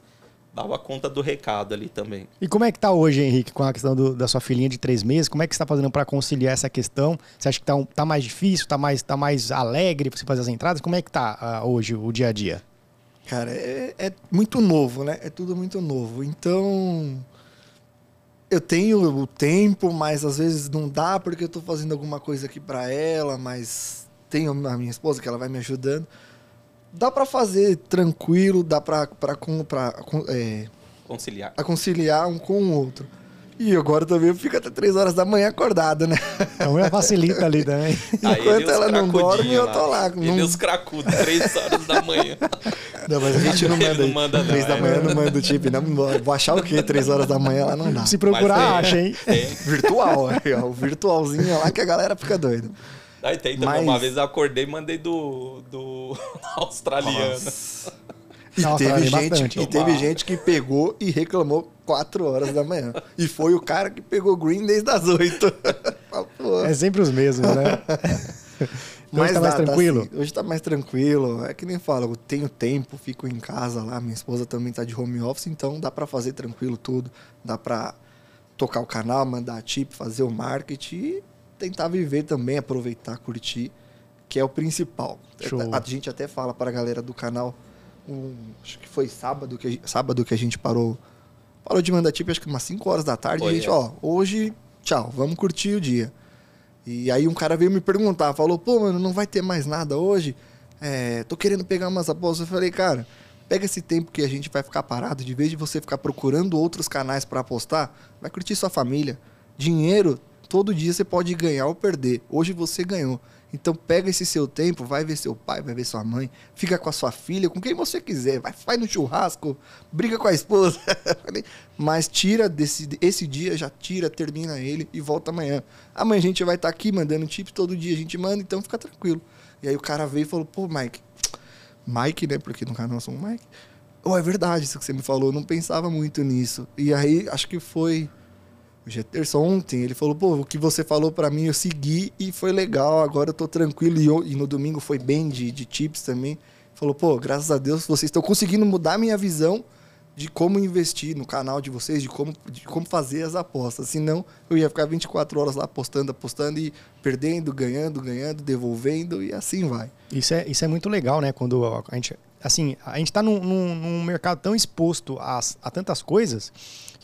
dava conta do recado ali também. E como é que tá hoje, Henrique, com a questão do, da sua filhinha de três meses? Como é que você está fazendo para conciliar essa questão? Você acha que tá, um, tá mais difícil, tá mais, tá mais alegre para você fazer as entradas? Como é que tá uh, hoje o dia a dia? Cara, é, é, muito novo, né? É tudo muito novo. Então, eu tenho o tempo, mas às vezes não dá porque eu estou fazendo alguma coisa aqui para ela, mas tenho a minha esposa que ela vai me ajudando dá para fazer tranquilo, dá para para é, conciliar. A conciliar um com o outro. E agora também fica até 3 horas da manhã acordado, né? Então já facilita ali também. Enquanto ela não dorme, eu tô lá. Ele não... os cracudos, 3 horas da manhã. Não, mas a gente não manda. Não manda 3 da manhã não manda o chip. Não, vou achar o quê? 3 horas da manhã lá não dá. Se procurar, acha, hein? Virtual, o virtualzinho lá que a galera fica doida. Aí tem também. Mas... Uma vez eu acordei e mandei do, do australiano. Nossa. E, teve, gente, e teve gente que pegou e reclamou 4 horas da manhã. E foi o cara que pegou green desde as 8. é sempre os mesmos, né? Mas hoje tá mais dá, tranquilo? Tá assim, hoje tá mais tranquilo. É que nem falo, eu tenho tempo, fico em casa lá, minha esposa também tá de home office, então dá para fazer tranquilo tudo. Dá para tocar o canal, mandar tip, fazer o marketing e tentar viver também, aproveitar, curtir, que é o principal. Show. A, gente até fala para a galera do canal, um, acho que foi sábado que, a, sábado que a gente parou, parou de mandar tipo, acho que umas 5 horas da tarde, a gente, é. ó, hoje, tchau, vamos curtir o dia. E aí um cara veio me perguntar, falou, pô, mano, não vai ter mais nada hoje? É, tô querendo pegar umas apostas. Eu falei, cara, pega esse tempo que a gente vai ficar parado, de vez de você ficar procurando outros canais para apostar, vai curtir sua família. Dinheiro todo dia você pode ganhar ou perder. Hoje você ganhou. Então pega esse seu tempo, vai ver seu pai, vai ver sua mãe, fica com a sua filha, com quem você quiser, vai, vai no churrasco, briga com a esposa, mas tira desse esse dia, já tira, termina ele e volta amanhã. Amanhã a gente vai estar tá aqui mandando tips todo dia, a gente manda, então fica tranquilo. E aí o cara veio e falou: "Pô, Mike, Mike, né, porque no canal um Mike. Oh, é verdade isso que você me falou, eu não pensava muito nisso". E aí acho que foi o Geterson ontem, ele falou, pô, o que você falou para mim eu segui e foi legal, agora eu tô tranquilo. E, e no domingo foi bem de, de tips também. Falou, pô, graças a Deus vocês estão conseguindo mudar minha visão de como investir no canal de vocês, de como, de como fazer as apostas. Senão eu ia ficar 24 horas lá apostando, apostando e perdendo, ganhando, ganhando, devolvendo e assim vai. Isso é, isso é muito legal, né? Quando a gente. Assim, a gente está num, num, num mercado tão exposto a, a tantas coisas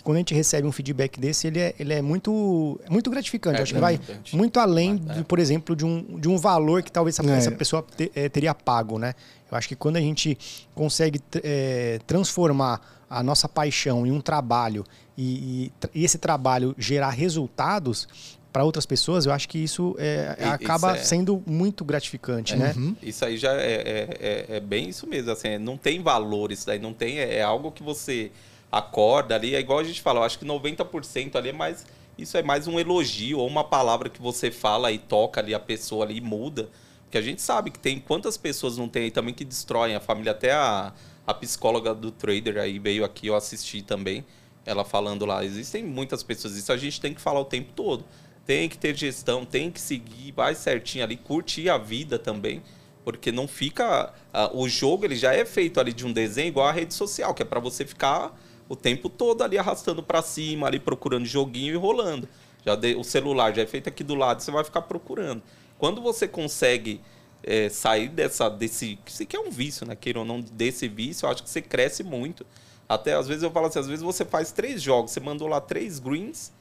quando a gente recebe um feedback desse, ele é, ele é muito, é muito gratificante. É, Acho que vai muito além, de, por exemplo, de um, de um valor que talvez essa, é. essa pessoa te, é, teria pago, né? Eu acho que quando a gente consegue é, transformar a nossa paixão em um trabalho e, e, e esse trabalho gerar resultados para outras pessoas, eu acho que isso é, acaba é... sendo muito gratificante, é, né? Uhum. Isso aí já é, é, é, é, bem isso mesmo. Assim, não tem valor isso daí, não tem. É, algo que você acorda ali, é igual a gente fala, eu acho que 90% ali é mais. Isso é mais um elogio ou uma palavra que você fala e toca ali a pessoa ali e muda. Porque a gente sabe que tem quantas pessoas não tem aí também que destroem a família. Até a, a psicóloga do trader aí veio aqui, eu assisti também. Ela falando lá, existem muitas pessoas, isso a gente tem que falar o tempo todo. Tem que ter gestão, tem que seguir, vai certinho ali, curtir a vida também porque não fica o jogo ele já é feito ali de um desenho igual a rede social que é para você ficar o tempo todo ali arrastando para cima, ali procurando joguinho e rolando. Já de, o celular já é feito aqui do lado, você vai ficar procurando. Quando você consegue é, sair dessa desse que que é um vício, né, queira ou não desse vício, eu acho que você cresce muito. Até às vezes eu falo assim, às vezes você faz três jogos, você mandou lá três greens,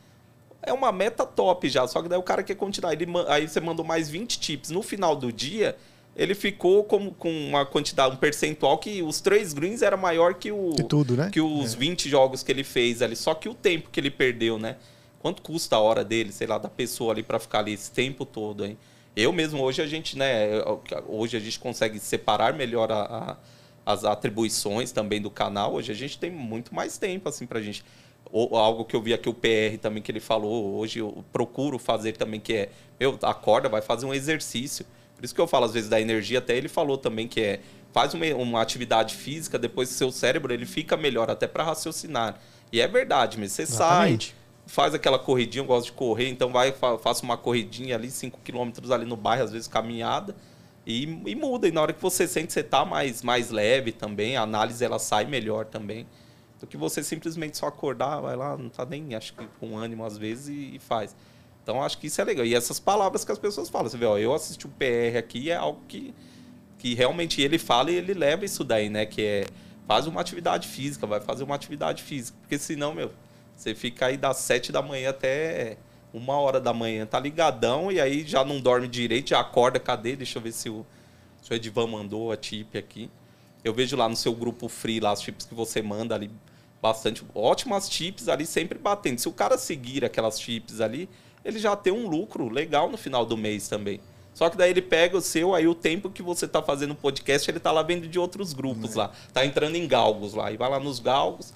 é uma meta top já, só que daí o cara quer continuar, ele, aí você mandou mais 20 tips. No final do dia, ele ficou com, com uma quantidade, um percentual que os três greens era maior que o que tudo, né? Que os é. 20 jogos que ele fez ali, só que o tempo que ele perdeu, né? Quanto custa a hora dele, sei lá, da pessoa ali para ficar ali esse tempo todo, hein? Eu mesmo, hoje a gente, né? Hoje a gente consegue separar melhor a, a, as atribuições também do canal. Hoje a gente tem muito mais tempo, assim, pra gente. Ou, algo que eu vi aqui o PR também que ele falou, hoje eu procuro fazer também, que é, eu acorda, vai fazer um exercício. Por isso que eu falo, às vezes, da energia, até ele falou também que é faz uma, uma atividade física, depois seu cérebro ele fica melhor até para raciocinar. E é verdade, mas você Exatamente. sai, faz aquela corridinha, eu gosto de correr, então vai, faço uma corridinha ali, 5 km ali no bairro, às vezes caminhada, e, e, muda. E na hora que você sente, você tá mais, mais leve também, a análise ela sai melhor também. Do que você simplesmente só acordar, vai lá, não tá nem, acho que com ânimo às vezes e, e faz. Então acho que isso é legal. E essas palavras que as pessoas falam, você vê, ó, eu assisti o PR aqui, é algo que, que realmente ele fala e ele leva isso daí, né? Que é faz uma atividade física, vai fazer uma atividade física. Porque senão, meu, você fica aí das sete da manhã até uma hora da manhã, tá ligadão e aí já não dorme direito, já acorda, cadê? Deixa eu ver se o, se o Edivan mandou a tip aqui. Eu vejo lá no seu grupo free, lá as tips que você manda ali, bastante, ótimas tips ali, sempre batendo. Se o cara seguir aquelas tips ali, ele já tem um lucro legal no final do mês também. Só que daí ele pega o seu, aí o tempo que você tá fazendo o podcast, ele tá lá vendo de outros grupos é. lá. Tá entrando em galgos lá. E vai lá nos galgos,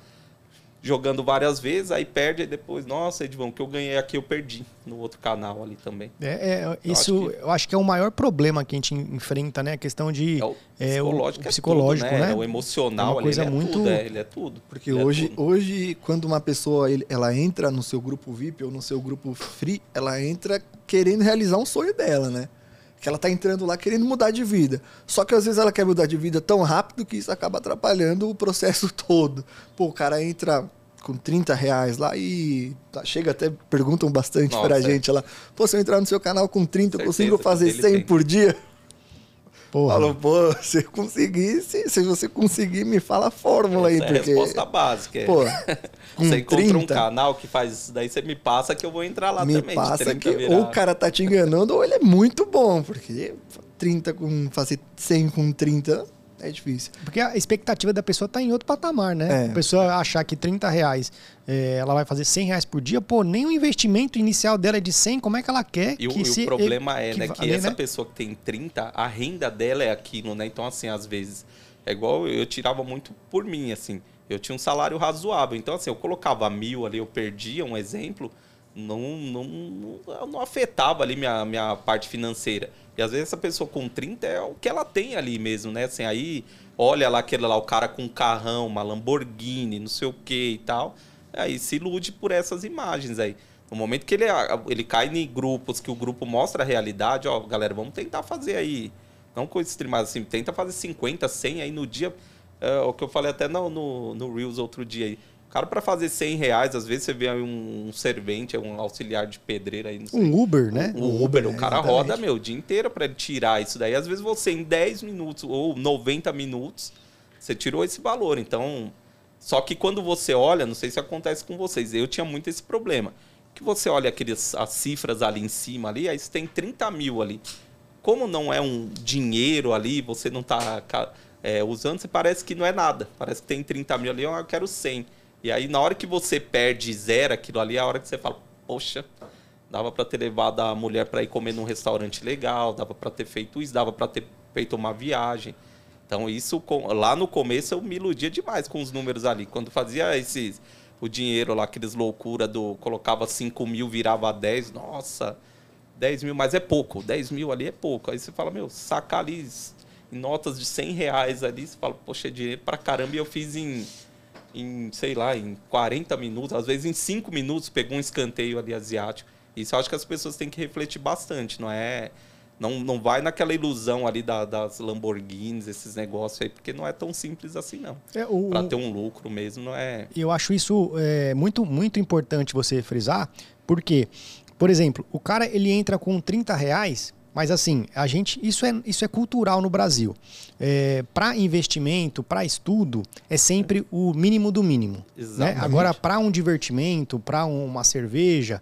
jogando várias vezes, aí perde, e depois, nossa, Edvão, o que eu ganhei aqui eu perdi no outro canal ali também. É, é isso eu acho, que... eu acho que é o maior problema que a gente enfrenta, né? A questão de. É o psicológico, é o, psicológico tudo, né? né? O emocional é uma coisa ali, ele é muito... tudo, é, ele é tudo. Porque é hoje, tudo. hoje, quando uma pessoa ela entra no seu grupo VIP ou no seu grupo free, ela entra querendo realizar um sonho dela, né? Que ela tá entrando lá querendo mudar de vida. Só que às vezes ela quer mudar de vida tão rápido que isso acaba atrapalhando o processo todo. Pô, o cara entra com 30 reais lá e tá, chega até, perguntam bastante Nossa, pra é. gente lá. Pô, se eu entrar no seu canal com 30, eu consigo fazer 100 tem. por dia? Porra. Falou, pô, se conseguir, se, se, você conseguir, me fala a fórmula Essa aí. É porque... a resposta básica. É. Pô, você encontra 30, um canal que faz isso daí, você me passa que eu vou entrar lá me também. Me passa que virar... ou o cara tá te enganando ou ele é muito bom, porque 30 com fazer 100 com 30 é difícil. Porque a expectativa da pessoa tá em outro patamar, né? É. A pessoa achar que 30 reais é, ela vai fazer 100 reais por dia, pô, nem o investimento inicial dela é de 100, como é que ela quer e que o, se... o problema é, né, que essa né? pessoa que tem 30, a renda dela é aquilo, né? Então, assim, às vezes, é igual eu tirava muito por mim, assim. Eu tinha um salário razoável. Então, assim, eu colocava mil ali, eu perdia, um exemplo, não, não, não, afetava ali minha, minha parte financeira. E às vezes essa pessoa com 30 é o que ela tem ali mesmo, né? Assim, aí olha lá aquele lá, o cara com um carrão, uma Lamborghini, não sei o que e tal. Aí se ilude por essas imagens aí. No momento que ele, ele cai em grupos, que o grupo mostra a realidade, ó, galera, vamos tentar fazer aí. Não coisa extremada assim, tenta fazer 50, 100 aí no dia. É, o que eu falei até no, no, no Reels outro dia aí. Cara, para fazer 100 reais, às vezes você vê um, um servente, um auxiliar de pedreira aí. Um Uber, né? Um, um Uber, Uber, o cara exatamente. roda, meu, o dia inteiro para ele tirar isso daí. Às vezes você, em 10 minutos ou 90 minutos, você tirou esse valor. Então, só que quando você olha, não sei se acontece com vocês, eu tinha muito esse problema. Que você olha aqueles, as cifras ali em cima ali, aí você tem 30 mil ali. Como não é um dinheiro ali, você não está é, usando, você parece que não é nada. Parece que tem 30 mil ali, eu quero 100. E aí, na hora que você perde zero aquilo ali, é a hora que você fala, poxa, dava para ter levado a mulher para ir comer num restaurante legal, dava para ter feito isso, dava para ter feito uma viagem. Então, isso, lá no começo, eu me iludia demais com os números ali. Quando fazia esses, o dinheiro lá, aqueles loucura do, colocava 5 mil, virava 10, nossa, 10 mil, mas é pouco, 10 mil ali é pouco. Aí você fala, meu, sacar ali em notas de 100 reais ali, você fala, poxa, é dinheiro pra caramba, e eu fiz em em, sei lá, em 40 minutos, às vezes em 5 minutos, pegou um escanteio ali asiático. Isso eu acho que as pessoas têm que refletir bastante, não é? Não, não vai naquela ilusão ali da, das Lamborghinis, esses negócios aí, porque não é tão simples assim, não. É. Para ter um lucro mesmo, não é. Eu acho isso é, muito, muito importante você frisar, porque, por exemplo, o cara ele entra com 30 reais mas assim, a gente isso é, isso é cultural no Brasil. É, para investimento, para estudo, é sempre o mínimo do mínimo. Né? Agora, para um divertimento, para uma cerveja,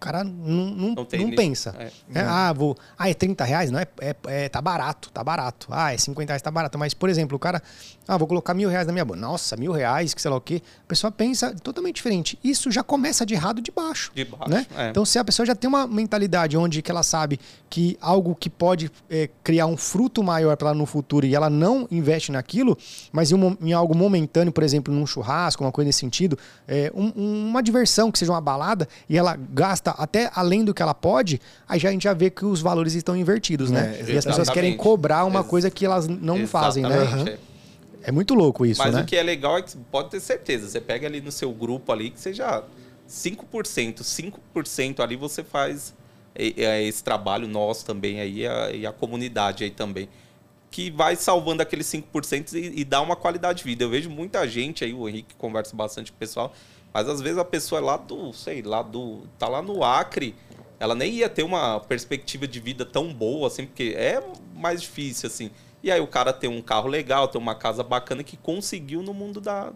cara não, não, Não tem não pensa. é. É, Ah, vou. Ah, é 30 reais? Não, é, é, é- tá barato, tá barato. Ah, é 50 reais, tá barato. Mas, por exemplo, o cara. Ah, vou colocar mil reais na minha bolsa. Nossa, mil reais, que sei lá o quê. A pessoa pensa totalmente diferente. Isso já começa de errado de baixo. De baixo, né? é. Então, se a pessoa já tem uma mentalidade onde que ela sabe que algo que pode é, criar um fruto maior para ela no futuro e ela não investe naquilo, mas em, um em algo momentâneo, por exemplo, num churrasco, uma coisa nesse sentido, é, um- uma diversão que seja uma balada e ela gasta até além do que ela pode, aí já a gente já vê que os valores estão invertidos, né? É, e as pessoas exatamente. querem cobrar uma coisa que elas não fazem, né? Exatamente, é. Muito louco isso, Mas né? o que é legal é que pode ter certeza, você pega ali no seu grupo ali que seja 5%, 5% ali você faz é, esse trabalho nosso também aí a- e a comunidade aí também. Que vai salvando aqueles 5% e, e dá uma qualidade de vida. Eu vejo muita gente aí, o Henrique conversa bastante com o pessoal, mas às vezes a pessoa é lá do, sei lá, do. tá lá no Acre, ela nem ia ter uma perspectiva de vida tão boa, assim, porque é mais difícil, assim. E aí o cara tem um carro legal, tem uma casa bacana que conseguiu no mundo da,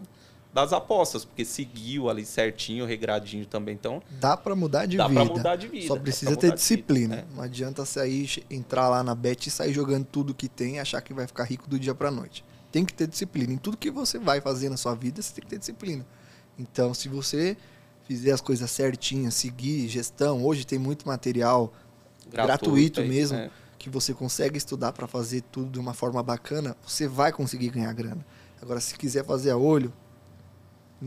das apostas, porque seguiu ali certinho, regradinho também. Então, Dá pra mudar de Dá pra vida. mudar de vida, Só dá precisa ter de vida, disciplina. é. Não adianta sair, entrar lá na bet e sair jogando tudo que tem e achar que vai ficar rico do dia pra noite. Tem que ter disciplina. Em tudo que você vai fazer na sua vida, você tem que ter disciplina. Então, se você fizer as coisas certinhas, seguir gestão, hoje tem muito material gratuito, aí, mesmo, né? que você consegue estudar para fazer tudo de uma forma bacana, você vai conseguir ganhar grana. Agora, se quiser fazer a olho,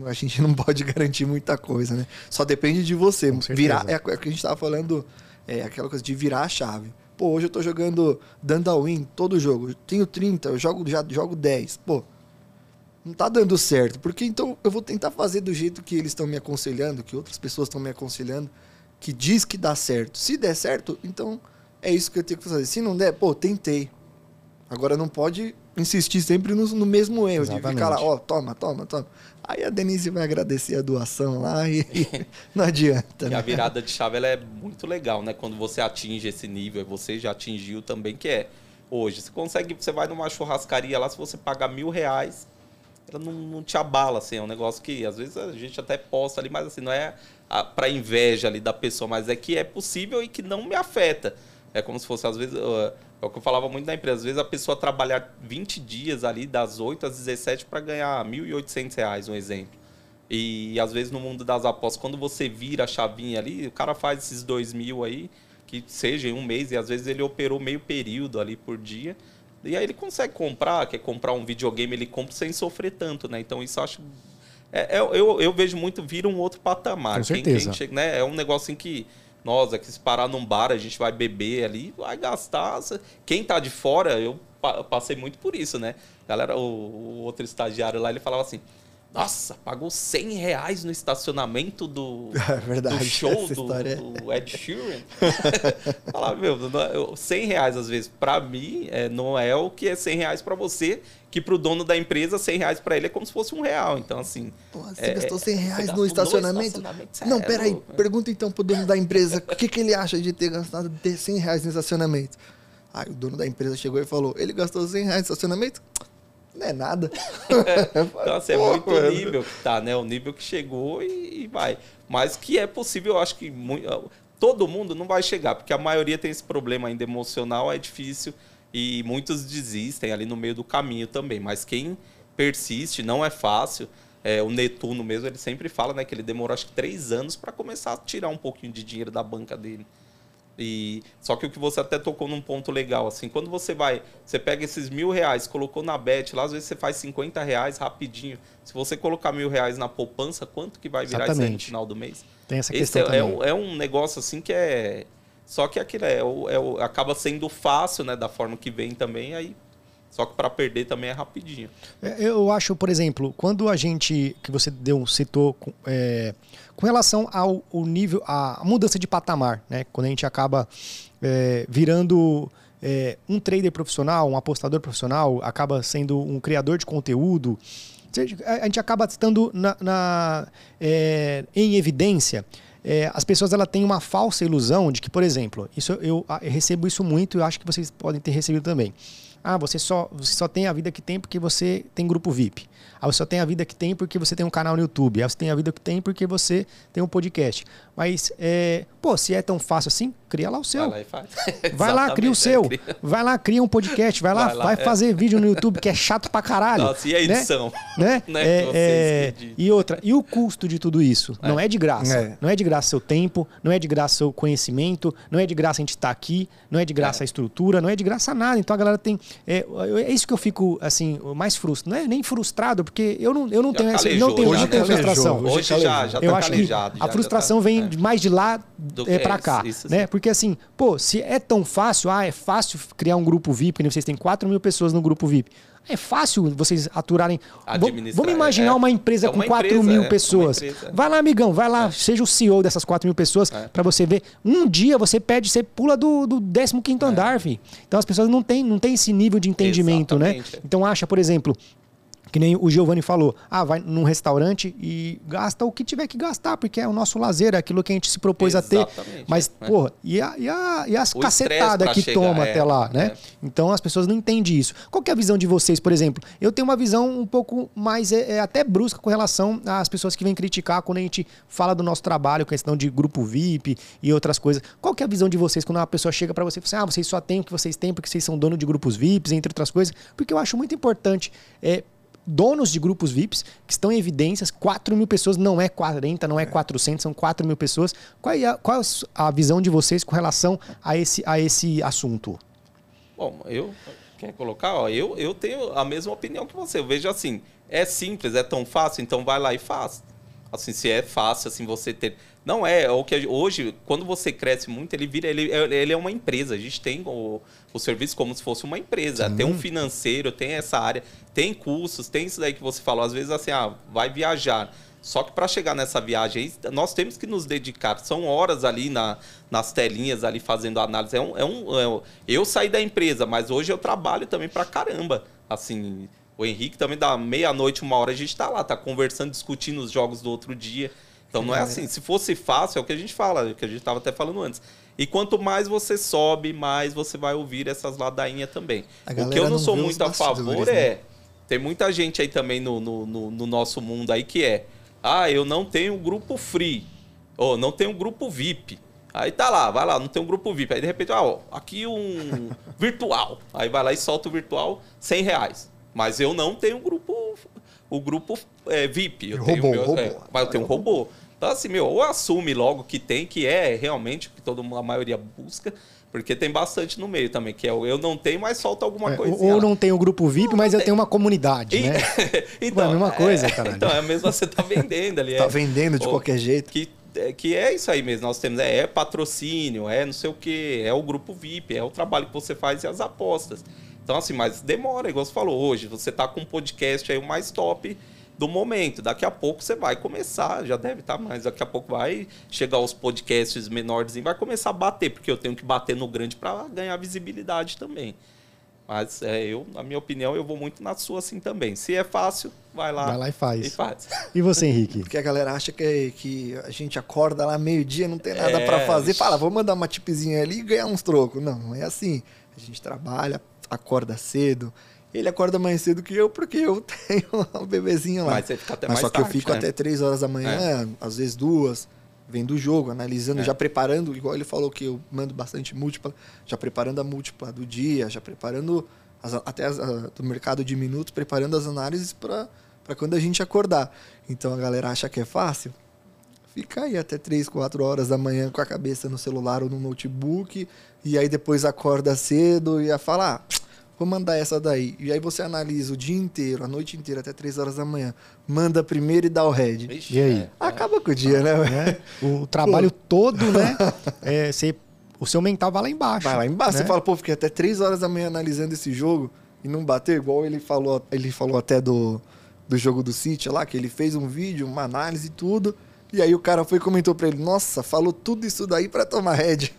a gente não pode garantir muita coisa, né? Só depende de você. Virar, é o que a gente tava falando, é aquela coisa de virar a chave. Pô, hoje eu tô jogando dando all win todo jogo. Eu tenho 30, eu jogo, já jogo 10. Pô, não tá dando certo. Porque então eu vou tentar fazer do jeito que eles estão me aconselhando, que outras pessoas estão me aconselhando, que diz que dá certo. Se der certo, então é isso que eu tenho que fazer. Se não der, pô, tentei. Agora não pode insistir sempre no, no mesmo erro, de Exatamente. ficar lá, ó, toma, toma, toma. Aí a Denise vai agradecer a doação lá e, não adianta. E né? a virada de chave ela é muito legal, né? Quando você atinge esse nível, você já atingiu também, que é hoje. Você consegue, você vai numa churrascaria lá, se você pagar mil reais, ela não, não te abala, assim. É um negócio que às vezes a gente até posta ali, mas assim, não é a, pra inveja ali da pessoa, mas é que é possível e que não me afeta. É como se fosse, às vezes, é o que eu falava muito na empresa, às vezes a pessoa trabalhar 20 dias ali, das 8 às 17, para ganhar 1.800 reais, um exemplo. E às vezes no mundo das apostas, quando você vira a chavinha ali, o cara faz esses dois mil aí, que seja em um mês, e às vezes ele operou meio período ali por dia. E aí ele consegue comprar, quer comprar um videogame, ele compra sem sofrer tanto, né? Então isso eu acho. É, é- eu, eu vejo muito vir um outro patamar. Com Quem- certeza. quem chega- né? É um negócio assim que. Nós, aqui, se parar num bar, a gente vai beber ali, vai gastar. Quem tá de fora, eu pa- passei muito por isso, né? Galera, o, o outro estagiário lá, ele falava assim: Nossa, pagou 100 reais no estacionamento do, É verdade, do show do, é- do Ed Sheeran. Falar, meu, não é- eu- 100 reais às vezes pra mim é, não é o que é 100 reais pra você, que pro dono da empresa 100 reais pra ele é como se fosse um real. Então, assim. Pô, você é- gastou 100 é- reais no estacionamento? estacionamento, cê Não, peraí. louco. Pergunta então pro dono da empresa o que, que ele acha de ter gastado de 100 reais no estacionamento. Aí o dono da empresa chegou e falou: ele gastou 100 reais no estacionamento? Não é nada. Então, assim, é Pô, muito mano. nível que tá, né? O nível que chegou e, e vai. Mas que é possível, eu acho que mui- todo mundo não vai chegar, porque a maioria tem esse problema ainda emocional, é difícil e muitos desistem ali no meio do caminho também. Mas quem persiste, não é fácil. É, o Netuno mesmo, ele sempre fala né, que ele demorou acho que três anos para começar a tirar um pouquinho de dinheiro da banca dele. E só que o que você até tocou num ponto legal, assim, quando você vai, você pega esses mil reais, colocou na bet, lá às vezes você faz 50 reais rapidinho. Se você colocar mil reais na poupança, quanto que vai virar isso aí no final do mês? Tem essa Esse questão é, é também. um, é um negócio assim que é. Só que aquilo é, é o- acaba sendo fácil, né? Da forma que vem também, aí. Só que para perder também é rapidinho. É, Eu acho, por exemplo, quando a gente, que você deu, citou, é, com relação ao, nível, a mudança de patamar, né? Quando a gente acaba é, virando é, um trader profissional, um apostador profissional, acaba sendo um criador de conteúdo, a gente acaba estando na, na, é, em evidência. É, as pessoas ela têm uma falsa ilusão de que, por exemplo, isso eu, eu recebo isso muito e eu acho que vocês podem ter recebido também. Ah, você só, você só tem a vida que tem porque você tem grupo VIP. Ah, você só tem a vida que tem porque você tem um canal no YouTube. Ah, você tem a vida que tem porque você tem um podcast. Mas, é, pô, se é tão fácil assim, cria lá o seu. Vai lá e faz. Vai lá, cria o Exatamente, seu. é, cria. Vai lá, cria um podcast. Vai lá, vai, Vai lá, é. fazer vídeo no YouTube, que é chato pra caralho. Nossa, e a né? edição? Né? Né, É, que é, editam. e outra, e o custo de tudo isso? Não é de graça. É. Não é de graça seu tempo, não é de graça seu conhecimento, não é de graça a gente estar aqui, não é de graça a estrutura, não é de graça nada. Então a galera tem. É, é isso que eu fico, assim, mais frustrado. Não é nem frustrado, porque eu não, eu não Já tenho essa. calejou, Não tenho, já não tenho frustração. Hoje Hoje já, já eu tá acho que calejado. a já- já frustração tá- vem é. mais de lá Do- é, é, pra isso- cá, isso né? sim. Porque assim, pô, se é tão fácil, ah, é fácil criar um grupo VIP, né? vocês têm 4 mil pessoas no grupo VIP. É fácil vocês aturarem. Vamos imaginar é. uma empresa É com uma 4 empresa, mil é, pessoas. Vai lá, amigão, vai lá, seja o CEO dessas 4 mil pessoas É. pra você ver. Um dia você pede, você pula do, do 15 andar, fi. Então as pessoas não têm, não têm esse nível de entendimento, né? Exatamente. Então acha, por exemplo, que nem o Giovanni falou, ah, vai num restaurante e gasta o que tiver que gastar, porque é o nosso lazer, é aquilo que a gente se propôs a ter. Exatamente, Mas, é. porra, e, a, e, a, e as cacetadas que pra toma chegar, até é, lá, né? é. Então as pessoas não entendem isso. Qual é a visão de vocês, por exemplo? Eu tenho uma visão um pouco mais, é, é até brusca com relação às pessoas que vêm criticar quando a gente fala do nosso trabalho, questão de grupo VIP e outras coisas. Qual é a visão de vocês quando uma pessoa chega pra você e fala assim, ah, vocês só têm o que vocês têm porque vocês são dono de grupos VIPs, entre outras coisas? Porque eu acho muito importante. É, donos de grupos VIPs, que estão em evidências, 4 mil pessoas, não é 40, não é 400, são 4 mil pessoas. Qual é, a, qual é a visão de vocês com relação a esse, a esse assunto? Bom, eu. Quer colocar? Ó, eu, eu tenho a mesma opinião que você. Eu vejo assim, é simples, é tão fácil, então vai lá e faz. Assim, se é fácil, assim, você ter. Não é, é o que hoje, quando você cresce muito, ele vira. Ele, é- ele é uma empresa. A gente tem o, o serviço como se fosse uma empresa. Tem um financeiro, tem essa área, tem custos, tem isso daí que você falou. Às vezes, assim, ah, vai viajar. Só que para chegar nessa viagem, nós temos que nos dedicar. São horas ali na, nas telinhas, ali fazendo análise. É um, é um, é um- eu saí da empresa, mas hoje eu trabalho também pra caramba. Assim, o Henrique também dá meia-noite, uma hora, a gente tá lá, tá conversando, discutindo os jogos do outro dia. Então não é assim. Se fosse fácil, é o que a gente fala, é o que a gente tava até falando antes. E quanto mais você sobe, mais você vai ouvir essas ladainhas também. O que eu não não sou muito a favor bastidores, é. né? Tem muita gente aí também no, no, no- no nosso mundo aí que é. Ah, eu não tenho grupo free. Ou não tenho grupo VIP. Aí tá lá, vai lá, não tem um grupo VIP. Aí de repente, ah, ó, aqui um virtual. Aí vai lá e solta o virtual 100 reais. Mas eu não tenho um grupo, o grupo é, VIP. Eu Robô, tenho meu, robô. é, mas eu tenho um robô. Então assim, meu, ou assume logo que tem, que é realmente o que mundo, a maioria busca. Porque tem bastante no meio também, que é o eu não tenho, mas solta alguma É, coisinha. ou não tem o grupo VIP, mas eu tenho uma comunidade, E- né? então, Ué, a mesma coisa, é, caralho. Então, é mesmo você tá vendendo ali. Tá é, vendendo de Ou- qualquer jeito. que, é, que é isso aí mesmo. Nós temos é, é patrocínio, é não sei o que, é o grupo VIP, é o trabalho que você faz e as apostas. Então, assim, mas demora, igual você falou hoje. Você tá com um podcast aí o mais top do momento. Daqui a pouco você vai começar, já deve estar, mas daqui a pouco vai chegar os podcasts menores e vai começar a bater, porque eu tenho que bater no grande para ganhar visibilidade também. Mas é, eu, na minha opinião, eu vou muito na sua assim também. Se é fácil, vai lá, Vai lá e faz. E faz. E você, Henrique? Porque a galera acha que, que a gente acorda lá meio-dia, não tem nada É, pra fazer. Fala, vou mandar uma tipzinha ali e ganhar uns trocos. Não, não é assim. A gente trabalha, acorda cedo. Ele acorda mais cedo que eu, porque eu tenho um bebezinho lá. Mas você fica até Mas mais só que eu tarde, fico né? até três horas da manhã, às vezes duas, vendo o jogo, analisando, É. já preparando, igual ele falou que eu mando bastante múltipla, já preparando a múltipla do dia, já preparando as- até as, a- do mercado de minutos, preparando as análises para quando a gente acordar. Então a galera acha que é fácil. Fica aí até 3, 4 horas da manhã com a cabeça no celular ou no notebook, e aí depois acorda cedo e ia falar, ah, vou mandar essa daí. E aí você analisa o dia inteiro, a noite inteira, até 3 horas da manhã. Manda primeiro e dá o head. Ixi, E aí? é, é. Acaba com o dia, né? Né? O trabalho todo, né? É, você, o seu mental vai lá embaixo. Vai lá embaixo, né? você fala, pô, fiquei até 3 horas da manhã analisando esse jogo e não bateu, igual ele falou, ele falou até do, do jogo do City lá, que ele fez um vídeo, uma análise e tudo. E aí o cara foi e comentou pra ele, nossa, falou tudo isso daí pra tomar head.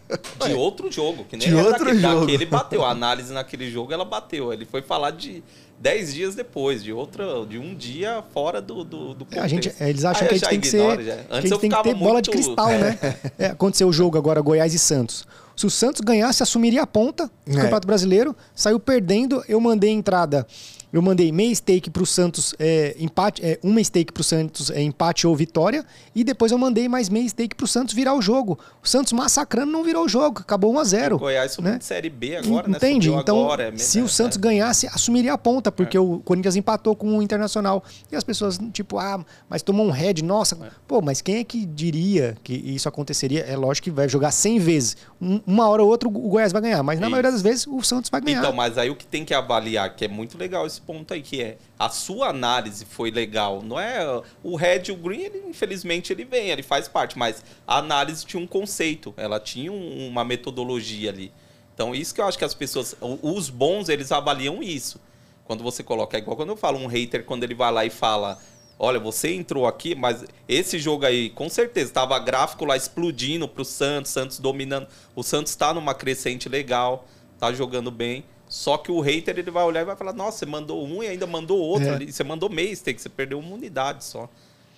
De outro jogo, que nem De outro daquele, jogo. daquele bateu. A análise naquele jogo, ela bateu. Ele foi falar de 10 dias depois, de outra, de um dia fora do, do, do É, a gente, contexto. eles acham Aí que a gente tem que ignoro, ser. já. que Antes a eu gente tem que ter bola de muito- cristal, né? É, aconteceu o jogo agora, Goiás e Santos. Se o Santos ganhasse, assumiria a ponta do É. Campeonato Brasileiro. Saiu perdendo. Eu mandei entrada eu mandei meia stake pro Santos, é, empate, é, uma stake pro Santos, é, empate ou vitória, e depois eu mandei mais meia stake pro Santos virar o jogo. O Santos massacrando não virou o jogo, acabou 1 a 0 O Goiás subiu né? de Série B agora, né? Entende? Então, agora, é se o mesmo, Santos é. ganhasse, assumiria a ponta, porque o Corinthians empatou com o Internacional. E as pessoas, tipo, ah, mas tomou um head, nossa. Pô, mas quem é que diria que isso aconteceria? É lógico que vai jogar 100 vezes. Um- uma hora ou outra o Goiás vai ganhar, mas na Isso. maioria das vezes o Santos vai ganhar. Então, mas aí o que tem que avaliar, que é muito legal esse ponto aí, que é a sua análise foi legal. Não é o red e o green, ele, infelizmente, ele vem, ele faz parte, mas a análise tinha um conceito, ela tinha um- uma metodologia ali. Então, isso que eu acho que as pessoas, o- os bons, eles avaliam isso. Quando você coloca, é igual quando eu falo um hater, quando ele vai lá e fala. Olha, você entrou aqui, mas esse jogo aí, com certeza, tava gráfico lá explodindo pro Santos, Santos dominando. O Santos tá numa crescente legal, tá jogando bem. Só que o hater ele vai olhar e vai falar: Nossa, você mandou um e ainda mandou outro É. ali. Você mandou meio stake, você perdeu uma unidade só.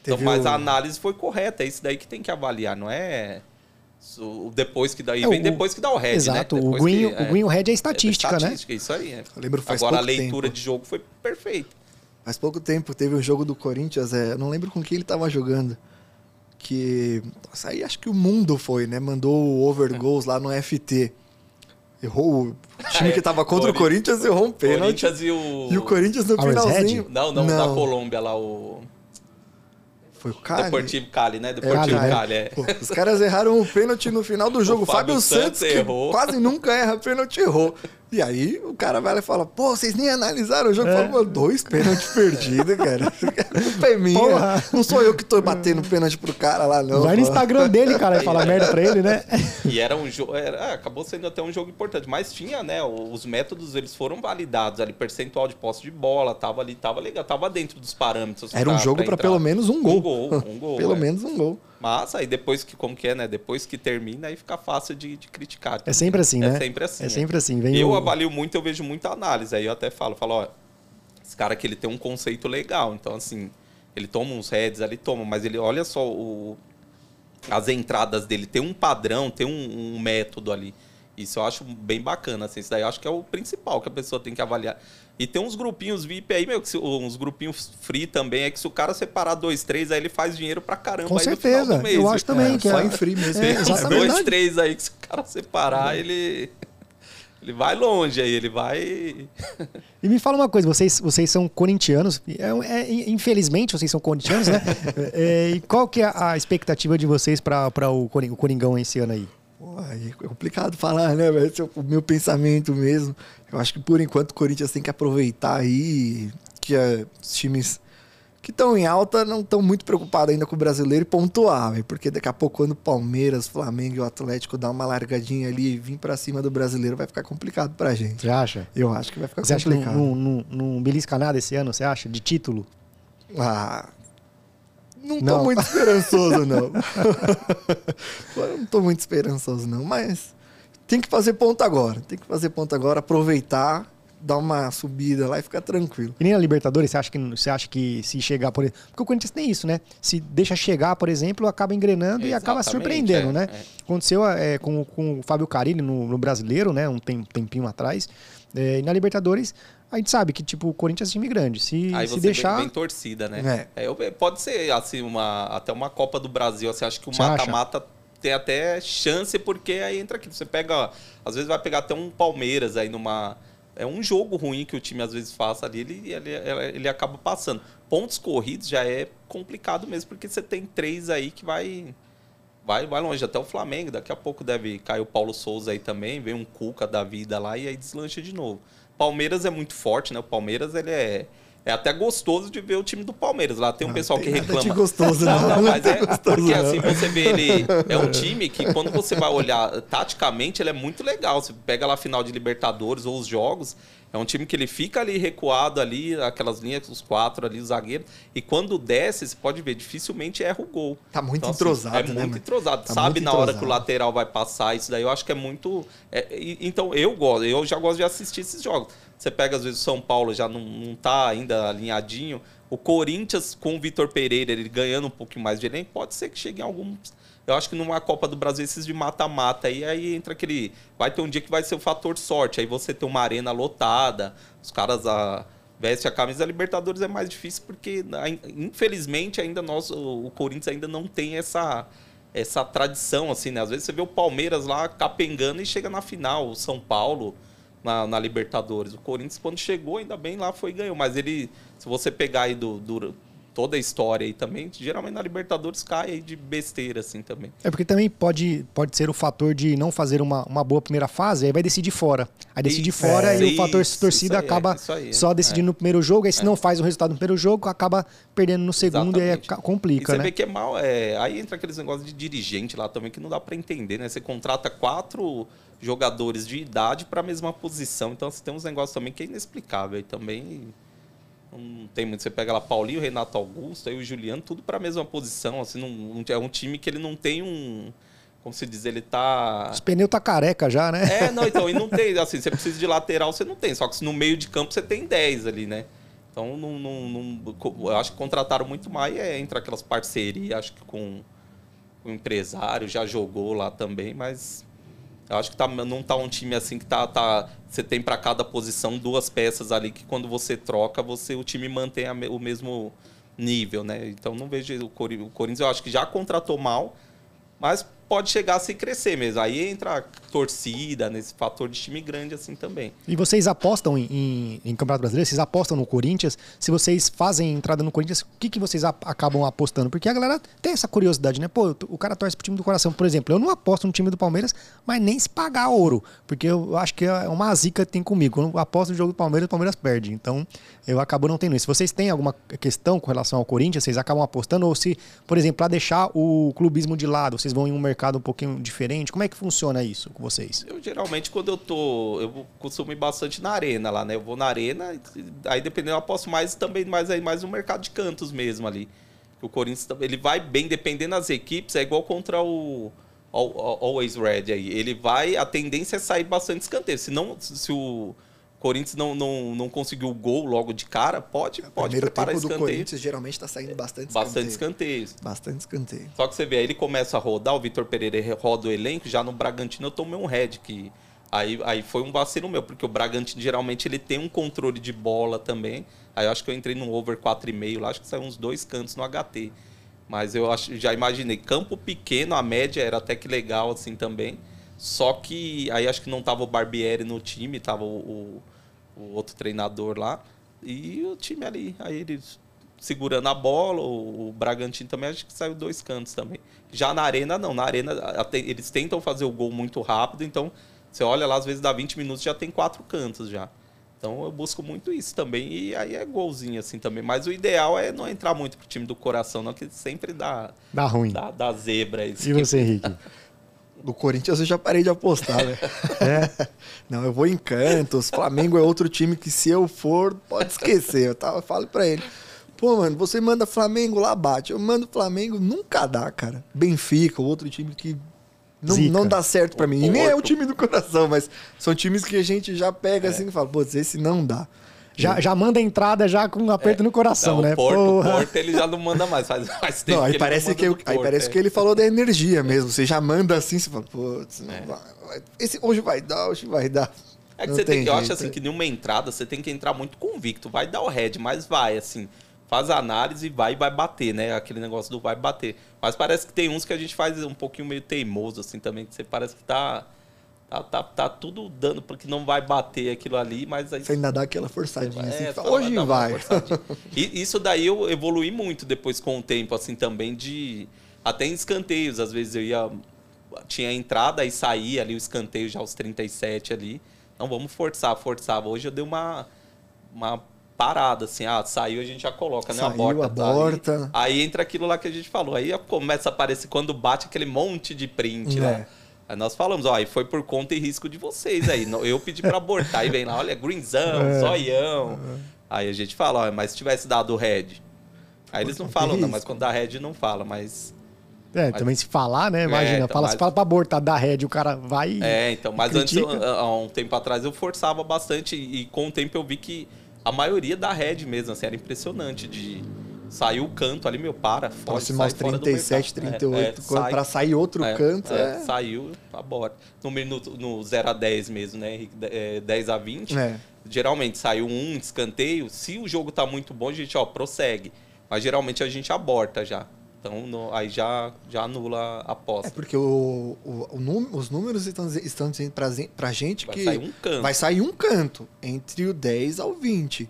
Então, mas o- a análise foi correta, é isso daí que tem que avaliar, não é o depois que daí É, vem o- depois que dá o head, Exato, né? o green, que- o green, o red é é estatística, né? estatística, isso aí. É. Eu lembro faz Agora a leitura tempo. de jogo foi perfeita. Faz pouco tempo teve um jogo do Corinthians, é, eu não lembro com quem ele tava jogando. Que. Nossa, aí acho que o mundo foi, né? Mandou o over goals lá no FT. Errou. O time É, que tava contra o Cori- Corinthians errou um pênalti. Corinthians e o. E o Corinthians no Always finalzinho. Red? Não, não, da Colômbia lá, o. Foi o Cali. Deportivo Cali, né? Deportivo Cali, Cali, é. Pô, os caras erraram o pênalti no final do jogo. O Fábio Fábio Santos, Santos que errou. quase nunca erra pênalti, errou. E aí o cara vai lá e fala, pô, vocês nem analisaram o jogo. É. Fala, dois pênaltis perdidos, cara. Culpa é minha. Porra. Não sou eu que tô batendo pênalti pro cara lá, não. Vai no. Instagram dele, cara, e fala merda pra ele, né? E era um jogo. Era, acabou sendo até um jogo importante. Mas tinha, né? Os métodos eles foram validados ali, percentual de posse de bola, tava ali, tava legal, tava dentro dos parâmetros. Era um pra- jogo pra pra entrar. pelo menos um gol. Um gol, um gol. Pelo é. menos um gol. Mas aí depois que, como que é, né? Depois que termina, aí fica fácil de, de criticar. É sempre assim, É né? sempre assim. É sempre assim. Vem eu o- avalio muito, eu vejo muita análise. Aí eu até falo, falo, ó, esse cara aqui ele tem um conceito legal. Então, assim, ele toma uns heads ali, toma, mas ele olha só o, as entradas dele, tem um padrão, tem um, um método ali. Isso eu acho bem bacana, assim. Isso daí eu acho que é o principal que a pessoa tem que avaliar. E tem uns grupinhos VIP aí, meu, que se- uns grupinhos free também, é que se o cara separar dois, três, aí ele faz dinheiro pra caramba Com aí no final certeza, do mês. eu acho também É, que só é- em free mesmo. É, uns exatamente. dois, três aí que se o cara separar, ele. Ele vai longe aí, ele vai. E me fala uma coisa, vocês, vocês são corintianos, é, é, infelizmente vocês são corintianos, né? É, e qual que é a expectativa de vocês para o Coringão esse ano aí? Aí é complicado falar, né? velho? Esse é o meu pensamento mesmo. Eu acho que por enquanto o Corinthians tem que aproveitar aí que eh, os times que estão em alta não estão muito preocupados ainda com o brasileiro e pontuar. Porque daqui a pouco, quando o Palmeiras, Flamengo e o Atlético dá uma largadinha ali e vir pra cima do brasileiro, vai ficar complicado pra gente. Você acha? Eu acho que vai ficar Você acha que complicado. não, não, não, não belisca nada esse ano, você acha? De título? Ah. Não tô Não. muito esperançoso, não. Eu não tô muito esperançoso, não. Mas tem que fazer ponto agora. Tem que fazer ponto agora, aproveitar, dar uma subida lá e ficar tranquilo. E nem na Libertadores, você acha que, você acha que se chegar, por exemplo. Porque o Corinthians tem isso, né? Se deixa chegar, por exemplo, acaba engrenando e acaba Exatamente, surpreendendo, é, né? é. Aconteceu é, com, com o Fábio Carilli no, no brasileiro, né? Um tem- tempinho atrás. É, e na Libertadores, a gente sabe que, tipo, o Corinthians é time grande. Se, Aí se você deixar. vem, vem torcida, né? É, eu- pode ser assim, uma, até uma Copa do Brasil. Assim, acho que o Você acha? mata-mata tem até chance, porque aí entra aqui. Você pega, às vezes vai pegar até um Palmeiras aí numa. É um jogo ruim que o time às vezes faça ali, ele, ele, ele acaba passando. Pontos corridos já é complicado mesmo, porque você tem três aí que vai. Vai, vai longe, até o Flamengo. Daqui a pouco deve cair o Paulo Souza aí também, vem um Cuca da vida lá e aí deslancha de novo. Palmeiras é muito forte, né? O Palmeiras ele é, é até gostoso de ver o time do Palmeiras. Lá tem um Não pessoal tem que nada de reclama. gostoso, não, não. não, mas é gostoso, porque assim você vê ele é um time que quando você vai olhar taticamente ele é muito legal. Você pega lá a final de Libertadores ou os jogos, é um time que ele fica ali recuado ali, aquelas linhas, os quatro ali, os zagueiros, e quando desce, você pode ver, dificilmente erra o gol. Tá muito assim, entrosado, É né, muito mano? entrosado. Tá Sabe muito na hora que o entrosado. lateral vai passar, isso daí eu acho que é muito. é, então eu gosto, eu já gosto de assistir esses jogos. Você pega, às vezes, o São Paulo já não, não tá ainda alinhadinho. O Corinthians com o Vitor Pereira, ele ganhando um pouquinho mais de elenco, pode ser que chegue em algum. Eu acho que numa Copa do Brasil, esses de mata-mata, aí, aí entra aquele. Vai ter um dia que vai ser o fator sorte. Aí você tem uma arena lotada, os caras. A, veste a camisa da Libertadores é mais difícil porque, infelizmente, ainda nós, o Corinthians ainda não tem essa, essa tradição, assim, né? Às vezes você vê o Palmeiras lá capengando e chega na final, o São Paulo na, na Libertadores. O Corinthians, quando chegou, ainda bem lá foi e ganhou. Mas ele, se você pegar aí do, do toda a história aí também, geralmente na Libertadores cai aí de besteira, assim, também. É porque também pode, pode ser o fator de não fazer uma, uma boa primeira fase, aí vai decidir fora. Aí decide isso, fora é, e isso, o fator torcida aí, acaba é, aí, só decidindo é. no primeiro jogo, aí se não faz o resultado no primeiro jogo, acaba perdendo no segundo Exatamente. e aí complica, e você né? vê que é mal, é, aí entra aqueles negócios de dirigente lá também que não dá para entender, né? Você contrata quatro jogadores de idade para a mesma posição, então você tem uns negócios também que é inexplicável e também não tem muito. Você pega lá Paulinho, Renato Augusto, aí o Juliano, tudo para a mesma posição. Assim, não, é um time que ele não tem um. Como se diz, ele tá. Os pneus tá careca já, né? É, não, então, e não tem. Assim, você precisa de lateral, você não tem. Só que no meio de campo você tem 10 ali, né? Então, não, não, não, eu acho que contrataram muito mais é, entre aquelas parcerias, acho que com o empresário, já jogou lá também, mas eu acho que tá, não tá um time assim que tá, tá você tem para cada posição duas peças ali que quando você troca, você o time mantém a, o mesmo nível, né? Então não vejo o, o Corinthians, eu acho que já contratou mal, mas pode chegar a se crescer mesmo. Aí entra a torcida, nesse fator de time grande assim também. E vocês apostam em, em, em, Campeonato Brasileiro? Vocês apostam no Corinthians? Se vocês fazem entrada no Corinthians, o que, que vocês acabam apostando? Porque a galera tem essa curiosidade, né? Pô, o cara torce pro time do coração. Por exemplo, eu não aposto no time do Palmeiras, mas nem se pagar ouro. Porque eu acho que é uma zica que tem comigo. Quando eu aposto no jogo do Palmeiras, o Palmeiras perde. Então, eu acabo não tendo isso. Se vocês têm alguma questão com relação ao Corinthians, vocês acabam apostando? Ou se, por exemplo, para deixar o clubismo de lado, vocês vão em um mercado um pouquinho diferente? Como é que funciona isso com vocês? Eu geralmente, quando eu tô. Eu costumo ir bastante na arena lá, né? Eu vou na arena, aí dependendo, eu aposto mais também, mais aí, mais no mercado de cantos mesmo ali. O Corinthians ele vai bem, dependendo das equipes, é igual contra o. Always Red aí. Ele vai. A tendência é sair bastante escanteio. Se, não, se o Corinthians não, não, não conseguiu o gol logo de cara, pode, pode primeiro preparar tempo do Corinthians geralmente está saindo bastante Bastante escanteios. Bastante escanteio. Só que você vê, aí ele começa a rodar, o Vitor Pereira roda o elenco, já no Bragantino eu tomei um head, que aí, aí foi um vacilo meu, porque o Bragantino geralmente ele tem um controle de bola também. Aí eu acho que eu entrei no over 4,5 lá, acho que saiu uns dois cantos no HT. Mas eu acho, já imaginei, campo pequeno, a média era até que legal assim também. Só que aí acho que não tava o Barbieri no time, tava o, o o outro treinador lá. E o time ali, aí eles segurando a bola, o, Bragantino também acho que saiu dois cantos também. Já na arena não, na arena eles tentam fazer o gol muito rápido, então você olha lá às vezes dá 20 minutos já tem quatro cantos já. Então eu busco muito isso também e aí é golzinho assim também, mas o ideal é não entrar muito pro time do coração não, que sempre dá dá ruim. Dá, dá zebra isso. E você, Henrique? do Corinthians eu já parei de apostar, né? é. Não, eu vou em Cantos. Flamengo é outro time que se eu for, pode esquecer. Eu tava, falo pra ele. Pô, mano, você manda Flamengo lá, bate. Eu mando Flamengo, nunca dá, cara. Benfica, outro time que não, não dá certo para mim. E nem é o time do coração, mas são times que a gente já pega é. assim e fala, pô, esse não dá. Já, já manda a entrada já com um aperto é. no coração, não, né? O Porto, o Porto ele já não manda mais, faz, faz tempo não, aí que parece que, eu, Porto, aí parece é. que ele falou da energia mesmo. Você já manda assim, você fala, putz, é. esse hoje vai dar, hoje vai dar. É que não você tem, tem eu acho assim que nenhuma entrada você tem que entrar muito convicto. Vai dar o head, mas vai, assim. Faz a análise e vai e vai bater, né? Aquele negócio do vai bater. Mas parece que tem uns que a gente faz um pouquinho meio teimoso, assim, também, que você parece que tá Tá, tá, tá, tudo dando porque não vai bater aquilo ali, mas aí. Você ainda dá aquela forçadinha. É, assim, hoje vai. e isso daí eu evolui muito depois com o tempo, assim, também de. Até em escanteios, às vezes eu ia. Tinha entrada e saía ali o escanteio já aos 37 ali. Não, vamos forçar, forçava. Hoje eu dei uma, uma parada, assim, ah, saiu, a gente já coloca, né? Saiu, aborta. Aí, aí, entra aquilo lá que a gente falou. Aí começa a aparecer quando bate aquele monte de print, é. né? Aí nós falamos, ó, e foi por conta e risco de vocês aí. Eu pedi para abortar e vem lá, olha, greenzão, é. zoião. É. Aí a gente fala, ó, mas se tivesse dado red. Aí eles não falam, não, mas quando dá red não fala, mas. É, mas... também se falar, né? Imagina, é, então, fala, mas... se fala pra abortar, dá red, o cara vai. É, então, mas critica. antes, há um tempo atrás, eu forçava bastante e com o tempo eu vi que a maioria dá red mesmo, assim, era impressionante de Saiu o canto ali, meu, para, sai mais 37, 38, é, é, para sair outro é, canto. É, é. Saiu, aborta. No minuto, no 0 a 10 mesmo, né, Henrique? 10 é, a 20. É. geralmente saiu um escanteio, se o jogo tá muito bom, a gente, ó, prossegue. Mas geralmente a gente aborta já. Então no- aí já, já anula a É aposta. porque o, o- o os números estão, estão dizendo pra, pra gente Vai que sair um canto. vai sair um canto entre o 10 ao 20,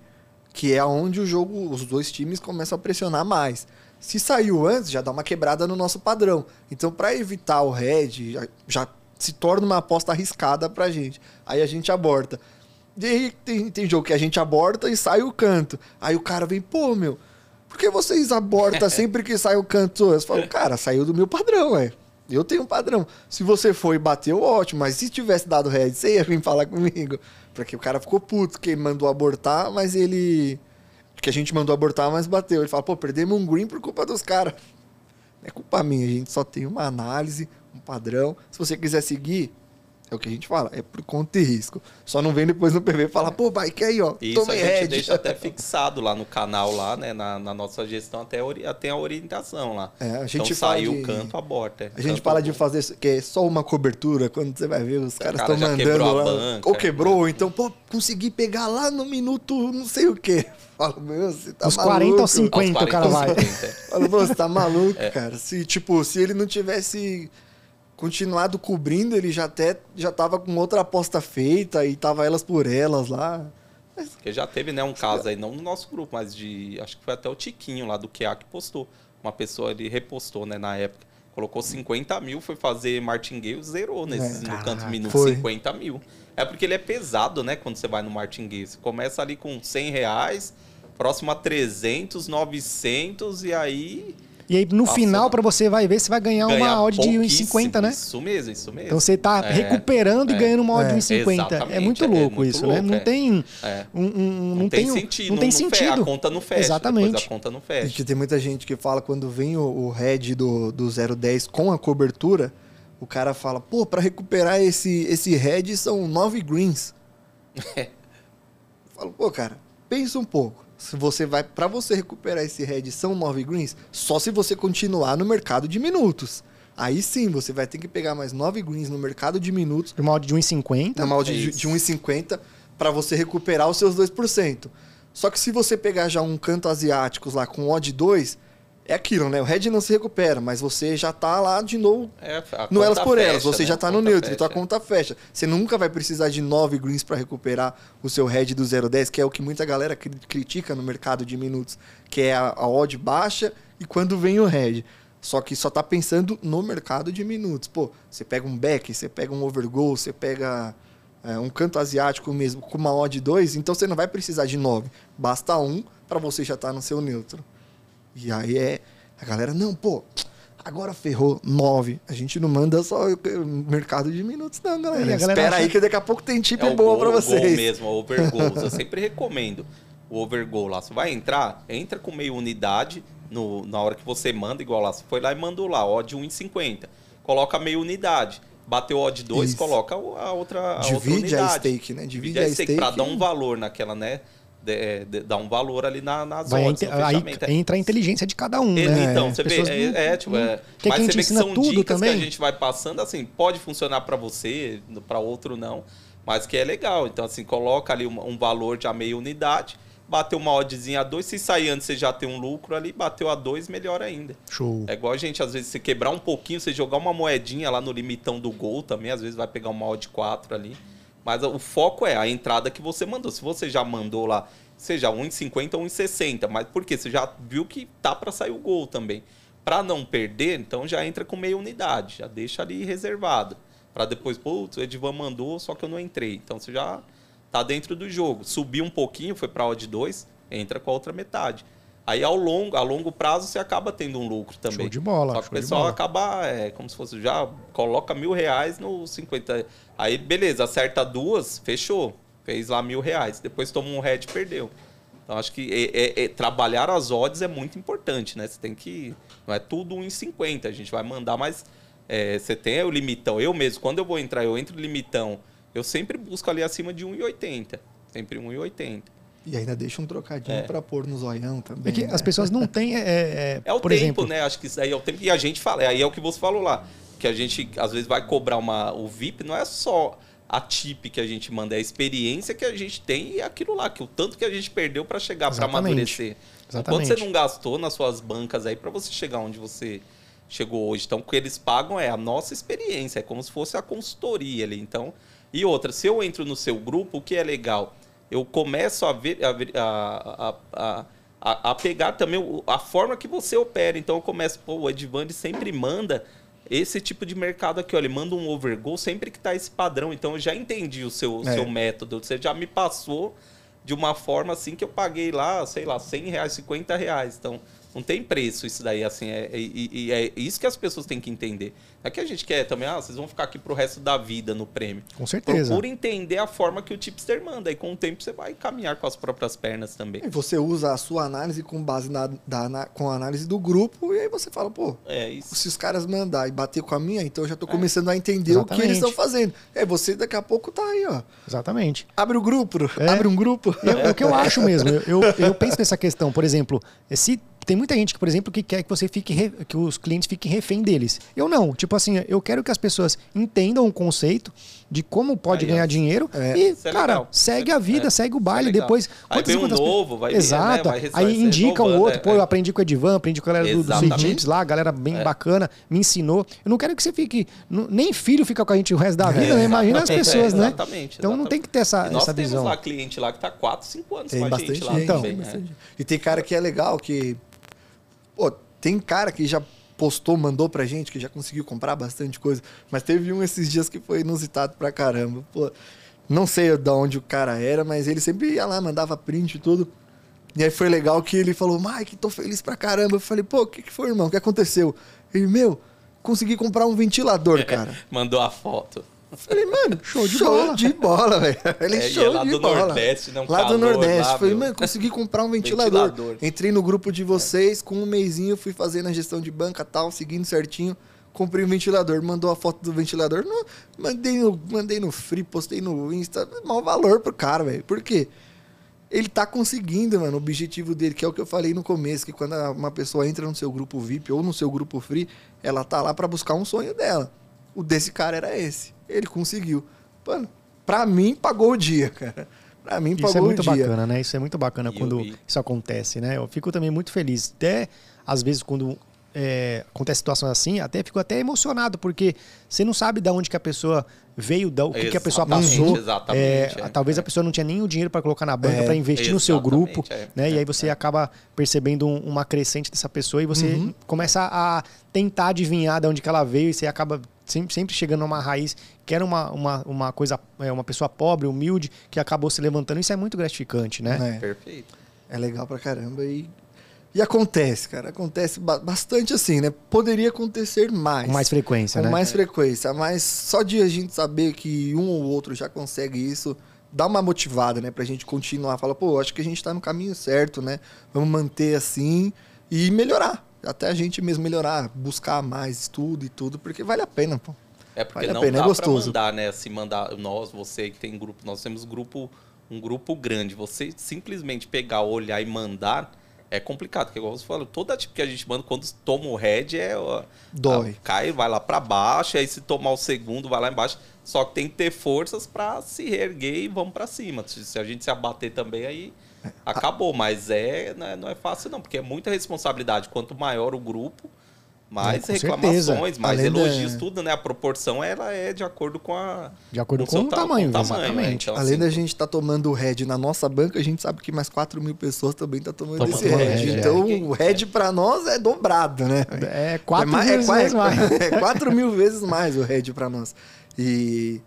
que é onde o jogo, os dois times começam a pressionar mais. Se saiu antes, já dá uma quebrada no nosso padrão. Então, para evitar o head, já, já se torna uma aposta arriscada pra gente. Aí a gente aborta. E aí tem, tem jogo que a gente aborta e sai o canto. Aí o cara vem, pô, meu, por que vocês abortam sempre que sai o canto? Eu falo, cara, saiu do meu padrão, é. Eu tenho um padrão. Se você foi e bateu, ótimo. Mas se tivesse dado head, você ia vir falar comigo. Porque o cara ficou puto, que mandou abortar, mas ele. Que a gente mandou abortar, mas bateu. Ele fala, pô, perdemos um green por culpa dos caras. Não é culpa minha, a gente só tem uma análise, um padrão. Se você quiser seguir, é o que a gente fala, é por conta e risco. Só não vem depois no PV e fala, pô, bike aí, ó, Isso a gente head. deixa até fixado lá no canal, lá, né? Na, na nossa gestão, até tem a orientação lá. É, a gente então fala saiu de- o canto, aborta. é. A gente fala de fazer isso, que é só uma cobertura, quando você vai ver, os caras cara estão já mandando lá. banca, ou é. quebrou, ou então, pô, consegui pegar lá no minuto não sei o quê. Fala, meu, você tá Os maluco. 40 ou Aos 50 o cara 40, vai. 50, é. Fala, pô, você tá maluco, cara. Se, tipo, se ele não tivesse continuado cobrindo, ele já até já tava com outra aposta feita e tava elas por elas lá. Porque já teve, né, um caso aí, não no nosso grupo, mas de. Acho que foi até o Tiquinho lá do QA que postou. Uma pessoa ele repostou, né, na época. Colocou 50 mil, foi fazer martingale, zerou nesse, É. no canto minuto, Foi. 50 mil. É porque ele é pesado, né, quando você vai no martingale. Você começa ali com 100 reais, próximo a 300, 900, e aí. E aí, no final, né? pra você vai ver, você vai ganhar, ganha uma odd de pouquíssimo. 1,50, né? Isso mesmo, isso mesmo. Então você tá É, recuperando e é. ganhando uma odd de É. 1,50. É Exatamente, muito é louco muito isso, né? louco, Não é. tem É. um, um- Não, tem, sentido. Não tem sentido. A conta não fecha. Exatamente. A conta não fecha. gente tem muita gente que fala quando vem o, o head do, do 010 com a cobertura, o cara fala, pô, pra recuperar esse, esse head são nove greens. Eu falo, pô, cara, pensa um pouco. Se você vai, para você recuperar esse head são nove greens, só se você continuar no mercado de minutos. Aí sim, você vai ter que pegar mais nove greens no mercado de minutos Uma odd de 1,50. na mal de, É de isso. 1,50 para você recuperar os seus 2%. Só que se você pegar já um canto asiáticos lá com odd 2, é aquilo, né? O head não se recupera, mas você já tá lá de novo É, a no conta elas por elas. fecha, Você né? já tá no neutro, então a fecha. conta fecha. Você nunca vai precisar de 9 greens para recuperar o seu head do 0,10, que é o que muita galera cri- critica no mercado de minutos, que é a, a odd baixa e quando vem o head. Só que só tá pensando no mercado de minutos. Pô, você pega um back, você pega um overgoal, você pega é, um canto asiático mesmo com uma odd 2, então você não vai precisar de 9. Basta um para você já estar no seu neutro. E aí é. A galera, não, pô, agora ferrou 9. A gente não manda só o mercado de minutos, não, galera. É, a galera Espera acha- aí que daqui a pouco tem tip É o boa gol, pra o gol vocês. mesmo, o overgoals. Eu sempre recomendo o overgoal lá. Você vai entrar, entra com meia unidade no, na hora que você manda, igual lá. Você foi lá e mandou lá, odd 1,50. Coloca meia unidade. Bateu odd 2, Isso. coloca o- a outra, a outra Divide a unidade. stake, né? Divide Divide a a stake stake. pra dar um valor naquela, né? De, de- dar um valor ali na, nas Vai odds, aí. É. entra a inteligência de cada um, Ele- né? Então, você vê, é, é, tipo, é, que mas gente você vê que são tudo dicas também. que a gente vai passando, assim, pode funcionar para você, para outro não, mas que é legal. Então, assim, coloca ali um, um valor de a meia unidade, bateu uma oddzinha a 2, se sair antes você já tem um lucro ali, bateu a 2, melhor ainda. Show. É igual a gente, às vezes, se quebrar um pouquinho, você jogar uma moedinha lá no limitão do gol também, às vezes vai pegar uma odd 4 ali. Mas o foco é a entrada que você mandou. Se você já mandou lá, seja 1,50 ou 1,60, mas por quê? Você já viu que tá para sair o gol também. Para não perder, então já entra com meia unidade, já deixa ali reservado. Para depois, putz, o Edvan mandou, só que eu não entrei. Então você já tá dentro do jogo. Subiu um pouquinho, foi para odd 2, entra com a outra metade. Aí ao longo, a longo prazo você acaba tendo um lucro também. Show de bola, Só que o pessoal acaba, é, como se fosse, já coloca mil reais no 50. Aí, beleza, acerta duas, fechou. Fez lá mil reais. Depois toma um head e perdeu. Então, acho que é- é- é- trabalhar as odds é muito importante, né? Você tem que. Não é tudo 1,50. A gente vai mandar, mas é, você tem o limitão. Eu mesmo, quando eu vou entrar, eu entro no limitão. Eu sempre busco ali acima de 1,80. Sempre 1,80. E ainda deixa um trocadinho É. pra pôr no zoião também. É que né? as pessoas não têm. É, é, É o por tempo, exemplo, né? Acho que isso aí é o tempo. E a gente fala, aí é o que você falou lá. Que a gente, às vezes, vai cobrar uma, o VIP, não é só a tip que a gente manda, é a experiência que a gente tem e é aquilo lá, que o tanto que a gente perdeu para chegar, para amadurecer. Exatamente. quanto você não gastou nas suas bancas aí para você chegar onde você chegou hoje. Então, o que eles pagam é a nossa experiência, é como se fosse a consultoria ali. Então, e outra, se eu entro no seu grupo, o que é legal? Eu começo a ver, a, a, a, a, pegar também a forma que você opera. Então, eu começo, pô, o Edvande sempre manda esse tipo de mercado aqui, ó, ele manda um overgo sempre que tá esse padrão. Então, eu já entendi o seu, É. seu método. Você já me passou de uma forma assim que eu paguei lá, sei lá, 100 reais, 50 reais. Então, não tem preço isso daí, assim. É, é- e, e é isso que as pessoas têm que entender. É que a gente quer também, ah, vocês vão ficar aqui pro resto da vida no prêmio. Com certeza. Procura entender a forma que o tipster manda. E com o tempo você vai caminhar com as próprias pernas também. E você usa a sua análise com base na, da- na- com a análise do grupo, e aí você fala, pô, É isso. se os caras mandar e bater com a minha, então eu já tô começando a entender o que eles Exatamente. estão fazendo. É, você daqui a pouco tá aí, ó. Exatamente. Abre o grupo, É. abre um grupo. Eu- É o que eu acho mesmo. Eu, eu, eu penso nessa questão. Por exemplo, se tem muita gente que, por exemplo, que quer que você fique que os clientes fiquem refém deles. Eu não. Tipo assim, eu quero que as pessoas entendam o conceito de como pode Aí, ó. ganhar dinheiro É. e, é cara, legal. segue é- a vida, é. segue o é baile. depois. Aí quantas vem um quantas novo, vai vir, Exato. né, vai- vai Aí se indica o outro. é, Pô, é. eu aprendi com o Edivan, aprendi com a galera do, do Exatamente. Sweet Tips lá, a galera bem É. bacana, me ensinou. Eu não quero que você fique. Nem filho fica com a gente o resto da vida, né? Imagina as É, pessoas, né? exatamente, Então não exatamente. tem que ter essa, E nós essa temos visão. lá cliente lá que tá 4, 5 anos Tem com a bastante gente lá Então. também. tem né? bastante gente. E tem cara que é legal, que. Pô, tem cara que já postou, mandou pra gente, que já conseguiu comprar bastante coisa. Mas teve um esses dias que foi inusitado pra caramba. Pô, não sei de onde o cara era, mas ele sempre ia lá, mandava print e tudo. E aí foi legal que ele falou, Mike, tô feliz pra caramba. Eu falei, pô, o que, que foi, irmão? O que aconteceu? Ele, meu, consegui comprar um ventilador, cara. Mandou a foto. Eu falei, mano, Show de show bola. de bola, velho. Ele É, e show é lá de do bola. Nordeste, né? Um lá do calor Nordeste. lá, falei, mano, consegui comprar um ventilador. Ventilador. Entrei no grupo de vocês, com um mêsinho, fui fazendo a gestão de banca tal, seguindo certinho. Comprei um ventilador, mandou a foto do ventilador. Não, mandei, no, mandei no Free, postei no Insta. Mau valor pro cara, velho. Por quê? Ele tá conseguindo, mano, o objetivo dele, que é o que eu falei no começo, que quando uma pessoa entra no seu grupo VIP ou no seu grupo free, ela tá lá pra buscar um sonho dela. O desse cara era esse. Ele conseguiu. Mano, pra mim pagou o dia, cara. Pra mim Isso pagou é muito o dia. bacana, né? Isso é muito bacana E quando eu isso acontece, né? Eu fico também muito feliz. Até, às vezes, quando é, acontece situações assim, até fico até emocionado, porque você não sabe de onde que a pessoa veio, da, o que, que a pessoa passou. exatamente, É, é, talvez é. a pessoa não tinha nem o dinheiro para colocar na banca, É, para investir no seu grupo, é, né? e é, aí você acaba percebendo um- uma crescente dessa pessoa e você Uhum. começa a tentar adivinhar de onde que ela veio e você acaba sempre, sempre chegando numa raiz que era uma, uma, uma coisa, é, uma pessoa pobre, humilde, que acabou se levantando. Isso é muito gratificante, né? É. Perfeito. É legal pra caramba e, e acontece, cara. Acontece ba- bastante assim, né? Poderia acontecer mais. Com mais frequência, Com né? mais frequência. Mas só de a gente saber que um ou outro já consegue isso, dá uma motivada, né? Pra gente continuar. Fala, pô, acho que a gente tá no caminho certo, né? Vamos manter assim e melhorar. Até a gente mesmo melhorar, buscar mais estudo e tudo, porque vale a pena, pô. É porque Vale a não pena, é dá gostoso. pra mandar, né? Se mandar, nós, você que tem grupo, nós temos grupo, um grupo grande. Você simplesmente pegar, olhar e mandar é complicado. Porque, igual você falou, toda tipo que a gente manda, quando toma o head, é. Dói. cai, vai lá pra baixo, aí se tomar o segundo, vai lá embaixo. Só que tem que ter forças pra se reerguer e vamos pra cima. Se se a gente se abater também, aí acabou. Mas é, não é, não é fácil, não, porque é muita responsabilidade. Quanto maior o grupo, mais É, reclamações, certeza. mais Além da- elogios, tudo, né? A proporção ela é de acordo com a. De acordo com com, o ta- tamanho, com o tamanho, exatamente. né? Então, Além assim, da gente estar tomando o head na nossa banca, a gente sabe que mais 4 mil pessoas também estão tomando Tomando esse head. head, é. Então É. o head pra nós é dobrado, né? É quatro mais- vezes quase- mais. é quatro mil vezes mais o head pra nós. E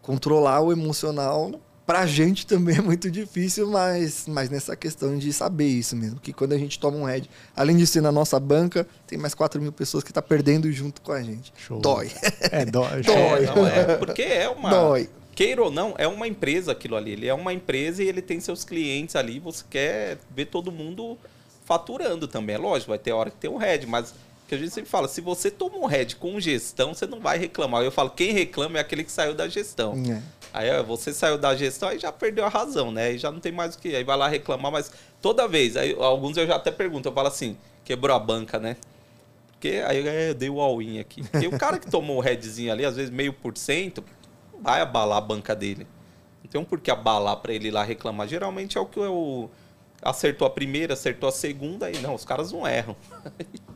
controlar o emocional pra gente também é muito difícil, mas, mas nessa questão de saber isso mesmo. Que quando a gente toma um head, além de ser na nossa banca, tem mais 4 mil pessoas que tá perdendo junto com a gente. Show. Dói. É, dói. Dói. É, não, é, porque é uma. Dói. Queira ou não, é uma empresa aquilo ali. Ele é uma empresa e ele tem seus clientes ali. Você quer ver todo mundo faturando também. É lógico, vai ter hora que tem um head, mas que a gente sempre fala, se você toma um head com gestão, você não vai reclamar. Eu falo, quem reclama é aquele que saiu da gestão. É. Aí ó, você saiu da gestão, aí já perdeu a razão, né? Aí já não tem mais o que. Aí vai lá reclamar, mas toda vez, aí alguns eu já até pergunto, eu falo assim, quebrou a banca, né? Porque aí é, eu dei o all-in aqui. Porque o cara que tomou o headzinho ali, às vezes meio por cento, vai abalar a banca dele. Não tem um porquê abalar para ele ir lá reclamar. Geralmente é o que o acertou a primeira, acertou a segunda, aí não, os caras não erram.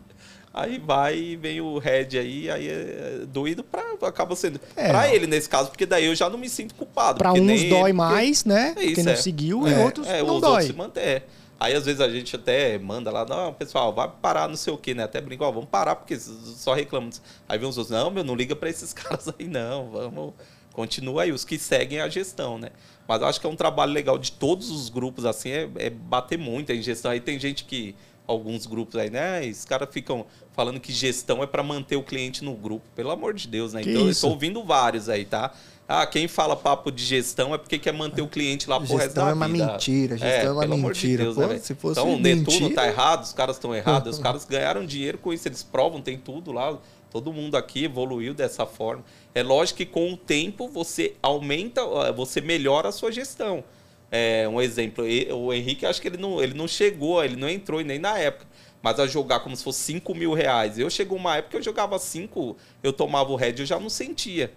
Aí vai e vem o Red aí, aí é doído pra. Acaba sendo. É. Pra ele, nesse caso, porque daí eu já não me sinto culpado. Pra uns nem ele, dói porque- mais, né? É isso, Quem não é. seguiu, É, e outros é, não dói. outros se mantêm. é. Aí às vezes a gente até manda lá, não, pessoal, vai parar não sei o quê, né? Até brinca, ó, vamos parar, porque só reclamam. Aí vem os outros, não, meu, não liga pra esses caras aí, não, vamos. Continua aí, os que seguem a gestão, né? Mas eu acho que é um trabalho legal de todos os grupos, assim, é, é bater muito em gestão. Aí tem gente que, alguns grupos aí, né? Os caras ficam falando que gestão é para manter o cliente no grupo. Pelo amor de Deus, né? Que então eu isso? tô ouvindo vários aí, tá? Ah, quem fala papo de gestão é porque quer manter o cliente lá pro resto Gestão da é uma vida. mentira, gestão é uma pelo amor de mentira. Deus, Pô, né, se fosse então o Netuno mentira- tá errado, os caras estão errados, os caras ganharam dinheiro com isso, eles provam, tem tudo lá. Todo mundo aqui evoluiu dessa forma. É lógico que com o tempo você aumenta, você melhora a sua gestão. É, um exemplo, o Henrique, acho que ele não, ele não chegou, ele não entrou nem na época. Mas a jogar como se fosse 5 mil reais. Eu chegou uma época que eu jogava 5, eu tomava o head, eu já não sentia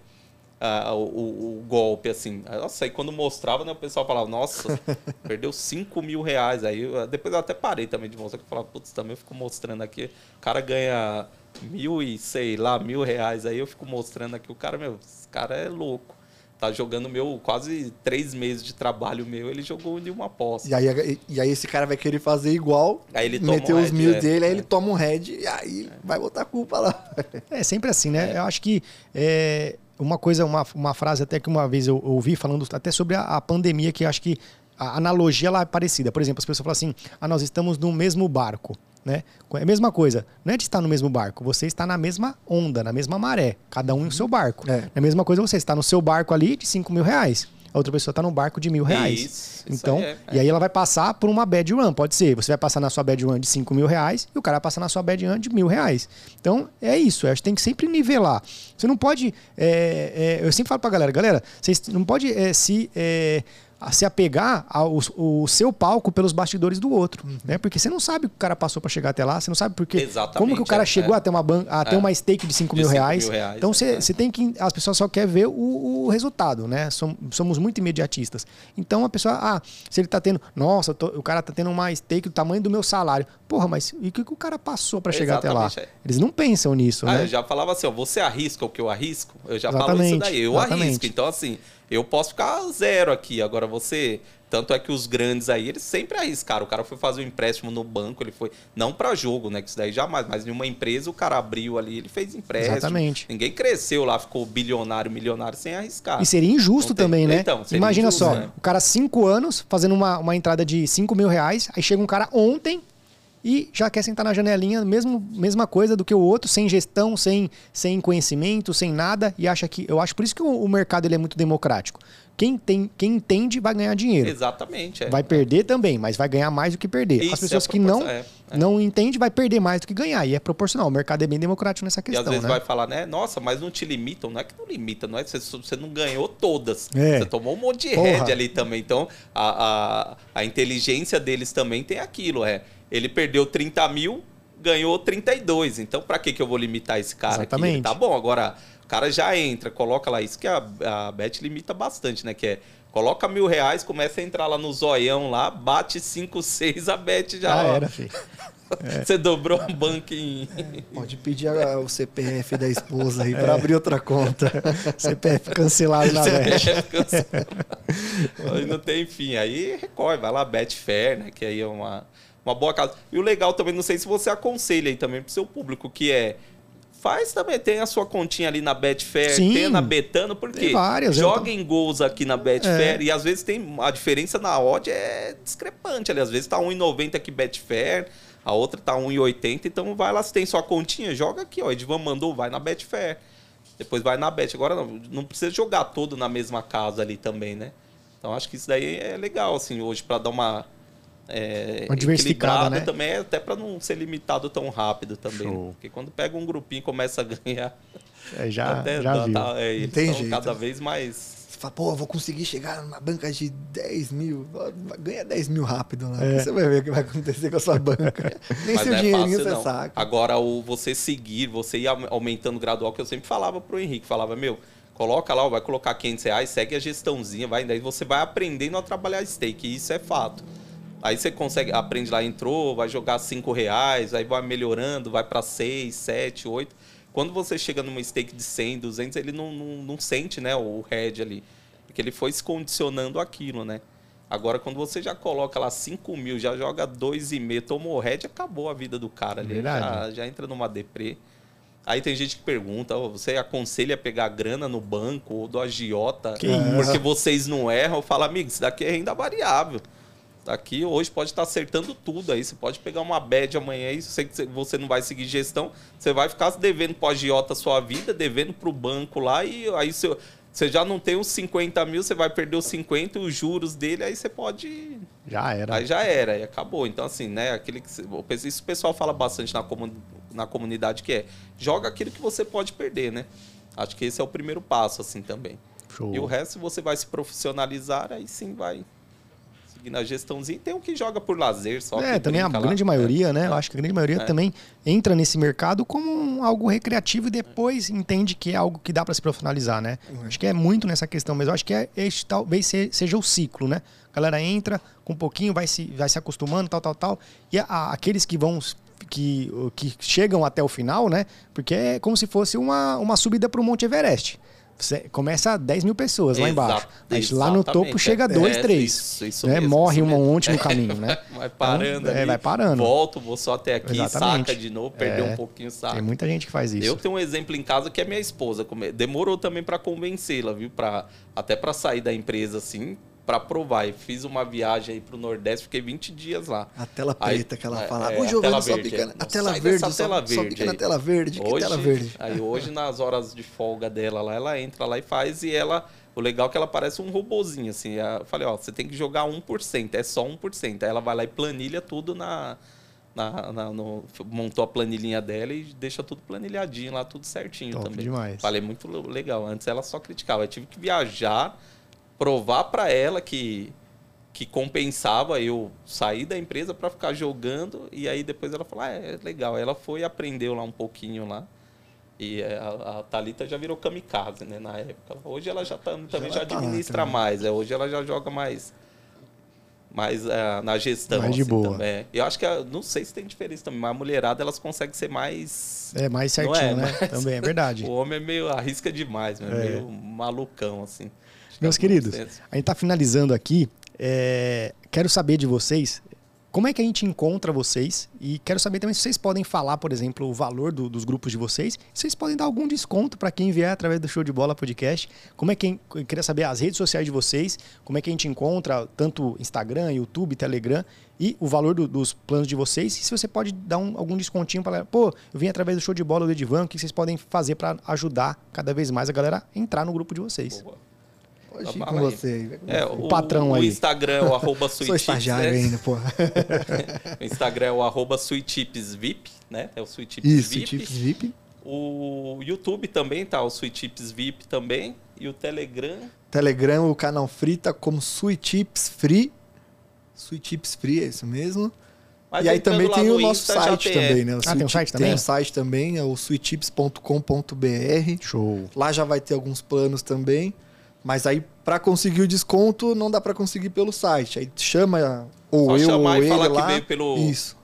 o, o- o golpe, assim. Nossa, aí quando mostrava, né, o pessoal falava, nossa, perdeu 5 mil reais. Aí eu- depois eu até parei também de mostrar, que eu falava, putz, também eu fico mostrando aqui. O cara ganha mil e sei lá, mil reais. Aí eu fico mostrando aqui, o cara, meu, esse cara é louco. Tá jogando meu quase três meses de trabalho meu, ele jogou de uma aposta. E aí, e aí esse cara vai querer fazer igual, Aí ele toma meter um os mil é. dele, aí É. ele toma um head e aí vai botar a culpa lá. É sempre assim, né? Eu acho que é, uma coisa, uma, uma frase até que uma vez eu ouvi falando até sobre a, a pandemia, que eu acho que a analogia lá é parecida. Por exemplo, as pessoas falam assim: ah, nós estamos no mesmo barco. Né? É a mesma coisa, não é de estar no mesmo barco, você está na mesma onda, na mesma maré, cada um em seu barco. É. É a mesma coisa você está no seu barco ali de 5 mil reais, a outra pessoa está no barco de mil reais. Isso, isso então, aí é, e aí ela vai passar por uma bad run, pode ser. Você vai passar na sua bad run de 5 mil reais e o cara vai passar na sua bad run de mil reais. Então, é isso. Eu acho que tem que sempre nivelar. Você não pode. é, é, eu sempre falo pra galera, galera, vocês não pode é, se. A se apegar ao o seu palco pelos bastidores do outro, né? Porque você não sabe o que o cara passou pra chegar até lá, você não sabe porque Exatamente, como que o cara é, chegou é. até uma ban até É. uma stake de 5 De mil, 5 mil reais. reais, Então você é. você tem que as pessoas só querem ver o, o resultado, né? Som- Somos muito imediatistas. Então a pessoa, ah, se ele tá tendo, nossa, tô- o cara tá tendo uma stake do tamanho do meu salário. Porra, mas e o que, que o cara passou pra chegar até lá? É. Eles não pensam nisso, Ah, né? eu já falava assim, ó, você arrisca o que eu arrisco? Eu já falo Exatamente, isso daí, eu exatamente. arrisco. Então, assim, eu posso ficar zero aqui. Agora você. Tanto é que os grandes aí, eles sempre arriscaram. O cara foi fazer um empréstimo no banco, ele foi. Não pra jogo, né? Que isso daí jamais, mas em uma empresa o cara abriu ali, ele fez empréstimo. Exatamente. Ninguém cresceu lá, ficou bilionário, milionário sem arriscar. E seria injusto Não tem- também, né? Então, Imagina injusto, só, né? o cara cinco anos fazendo uma, uma entrada de 5 mil reais, aí chega um cara ontem e já quer sentar na janelinha, mesmo, mesma coisa do que o outro, sem gestão, sem, sem conhecimento, sem nada, e acha que. Eu acho por isso que o, o mercado ele é muito democrático. Quem, tem, quem entende vai ganhar dinheiro. Exatamente. É. Vai perder também, mas vai ganhar mais do que perder. Isso, As pessoas é que não, é, é. não entendem vai perder mais do que ganhar. E é proporcional. O mercado é bem democrático nessa E questão, às vezes né? vai falar, né? Nossa, mas não te limitam. Não é que não limita, não é? Você, você não ganhou todas. É. Você tomou um monte de Porra. head ali também. Então, a, a, a inteligência deles também tem aquilo. É. Ele perdeu 30 mil, ganhou 32. Então, pra que, que eu vou limitar esse cara aqui? Exatamente. Ele tá bom, agora o cara já entra, coloca lá. Isso que a, a Bet limita bastante, né? Que é. Coloca mil reais, começa a entrar lá no zoião lá, bate 5, 6, a Bet já. Já era, filho. Você dobrou um banco em. Pode pedir a- o CPF da esposa aí pra abrir outra conta. CPF cancelado na veste. aí não tem fim. Aí recorre, vai lá, Betfair, né? Que aí é uma, uma boa casa. E o legal também, não sei se você aconselha aí também pro seu público, que é. Faz também, tem a sua continha ali na Betfair, Sim. tem na Betano, porque várias, joga em gols aqui na Betfair É. e às vezes tem a diferença na odd é discrepante ali. Às vezes tá 1,90 aqui Betfair, a outra tá 1,80, então vai lá, se tem sua continha, joga aqui, ó. Edvan mandou, vai na Betfair. Depois vai na Bet. Agora não, não precisa jogar todo na mesma casa ali também, né? Então acho que isso daí é legal, assim, hoje, para dar uma. É, Uma diversificada, né? também, é até para não ser limitado tão rápido também. né? Show. Porque quando pega um grupinho e começa a ganhar. É, já, até já dá- viu. tá- é, eles cada vez mais. Você fala, pô, eu vou conseguir chegar numa banca de 10 mil. Ganha 10 mil rápido lá. É. Você vai ver o que vai acontecer com a sua banca. Nem Mas seu é dinheirinho fácil, você não. saca. Agora, o você seguir, você ir au- aumentando gradual, que eu sempre falava pro Henrique, falava, meu, Coloca lá, vai colocar 500 reais, segue a gestãozinha, vai, daí você vai aprendendo a trabalhar stake, e isso é fato. Aí você consegue, aprende lá, entrou, vai jogar 5 reais, aí vai melhorando, vai para 6, 7, 8. Quando você chega numa stake de 100, 200, ele não, não, não sente né, o head ali. Porque ele foi se condicionando aquilo, né? Agora, quando você já coloca lá 5 mil, já joga 2,5, tomou head, acabou a vida do cara ali. Já, já, entra numa deprê. Aí tem gente que pergunta, oh, você aconselha pegar grana no banco ou do agiota que porque isso? vocês não erram? Eu falo, amigo, isso daqui é renda variável. Daqui hoje pode estar acertando tudo aí. Você pode pegar uma bad amanhã e sei que você não vai seguir gestão. Você vai ficar devendo para o agiota a sua vida, devendo para o banco lá, e aí você, você já não tem os 50 mil, você vai perder os 50 e os juros dele, aí você pode. Já era. Aí já era, e acabou. Então, assim, né? Aquele que, isso o pessoal fala bastante na, comun, na comunidade que é joga aquilo que você pode perder, né? Acho que esse é o primeiro passo, assim, também. Show. E o resto você vai se profissionalizar, aí sim vai na gestãozinha. Tem um que joga por lazer só. É, também a lá. grande maioria, é. né? Eu acho que a grande maioria é. também entra nesse mercado como um, algo recreativo e depois entende que é algo que dá para se profissionalizar, né? Uhum. Acho que é muito nessa questão, mas eu acho que é, este talvez seja o ciclo, né? A galera entra com um pouquinho, vai se, vai se acostumando, tal, tal, tal. E a, a, aqueles que vão que, que chegam até o final, né? Porque é como se fosse uma, uma subida para o Monte Everest. Você começa a 10 mil pessoas lá embaixo. Mas lá no topo chega 2, 3. É, isso, isso né? mesmo, Morre um monte no caminho, né? vai parando. Então, é, vai parando. Volto, vou só até aqui, Exatamente. saca de novo, perder é, um pouquinho, saca. Tem muita gente que faz isso. Eu tenho um exemplo em casa que é minha esposa. Demorou também para convencê-la, viu? Pra, até para sair da empresa assim para provar. E fiz uma viagem aí pro Nordeste, fiquei 20 dias lá. A tela preta aí, que ela é, fala. É, o Giovanni só pica na, a tela verde, só, tela verde só pica na tela verde. Hoje, que tela verde? Aí hoje, nas horas de folga dela lá, ela entra lá e faz e ela... O legal é que ela parece um robozinho, assim. Eu falei, ó, você tem que jogar 1%, é só 1%. Aí ela vai lá e planilha tudo na... Na, na, no, montou a planilhinha dela e deixa tudo planilhadinho lá, tudo certinho Top também. Demais. Falei, muito legal. Antes ela só criticava. Eu tive que viajar, provar para ela que que compensava eu sair da empresa para ficar jogando e aí depois ela falou ah, é legal. Ela foi e aprendeu lá um pouquinho lá e é, a, a Talita já virou kamikaze né na época. Hoje ela já tá, também já, já tá administra mais é, hoje ela já joga mais mais é, na gestão mais de assim, boa. também. eu acho que não sei se tem diferença também mas a mulherada elas conseguem ser mais é mais certinho é, né? mas, também é verdade. o homem é meio arrisca demais é. meio malucão assim meus queridos a gente tá finalizando aqui é, quero saber de vocês como é que a gente encontra vocês e quero saber também se vocês podem falar, por exemplo, o valor do, dos grupos de vocês. Se vocês podem dar algum desconto para quem vier através do Show de Bola Podcast. Como é que eu queria saber as redes sociais de vocês, como é que a gente encontra tanto Instagram, YouTube, Telegram e o valor do, dos planos de vocês. E se você pode dar um, algum descontinho para, pô, eu vim através do Show de Bola do Edivan, o que vocês podem fazer para ajudar cada vez mais a galera a entrar no grupo de vocês? Boa. Ir com você aí. É, o, o patrão o aí. O Instagram é o arroba Sou estagiário né? ainda, pô. o Instagram é o arroba SweetTipsVip, né? É o SweetTips Isso, VIP. Tips VIP. O YouTube também tá, o SweetTips VIP também. E o Telegram. Telegram, o canal Free tá como SweetTips Free. SweetTips Free, é isso mesmo. Mas e aí também tem o nosso Insta, site tem, também, né? O ah, tem um site também? Tem um site também, é o sweettips.com.br. Show. Lá já vai ter alguns planos também. Mas aí, para conseguir o desconto, não dá para conseguir pelo site. Aí chama ou Só eu ou ele lá. Que veio pelo Isso.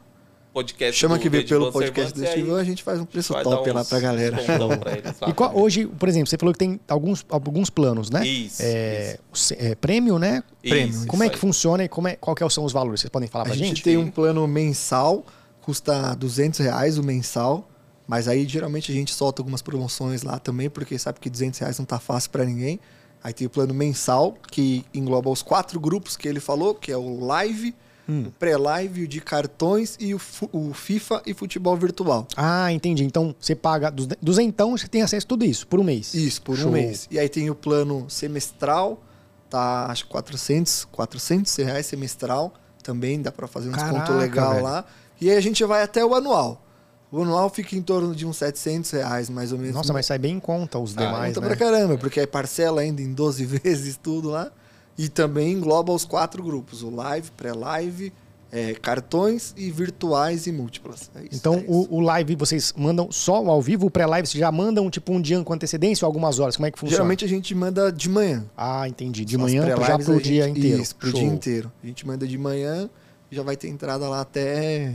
Podcast chama que veio pelo podcast do a gente faz um preço top lá pra galera. Pra eles, e qual, hoje, por exemplo, você falou que tem alguns, alguns planos, né? Isso. É, isso. é prêmio, né? Prêmio. Como é que funciona e como é, qual que são os valores? Vocês podem falar pra a gente? A gente tem um plano mensal, custa 200 reais o mensal. Mas aí geralmente a gente solta algumas promoções lá também, porque sabe que 200 reais não tá fácil para ninguém. Aí tem o plano mensal, que engloba os quatro grupos que ele falou, que é o live, hum. o pré-live, o de cartões e o, o, FIFA e futebol virtual. Ah, entendi. Então você paga dos então você tem acesso a tudo isso por um mês. Isso, por Show. um mês. E aí tem o plano semestral, tá acho 400, 400 reais semestral, também dá para fazer um Caraca, desconto legal velho. lá. E aí a gente vai até o anual. O anual fica em torno de uns 700 reais, mais ou menos. Nossa, mas sai bem em conta os ah, demais, conta né? pra caramba, porque aí parcela ainda em 12 vezes tudo lá. E também engloba os quatro grupos, o live, pré-live, é, cartões e virtuais e múltiplas. É isso, Então, é o, o live vocês mandam só ao vivo, o pré-live vocês já mandam tipo um dia com antecedência ou algumas horas? Como é que funciona? Geralmente a gente manda de manhã. Ah, entendi. De As manhã já pro a dia gente- inteiro. Isso, pro Show. dia inteiro. A gente manda de manhã e já vai ter entrada lá até.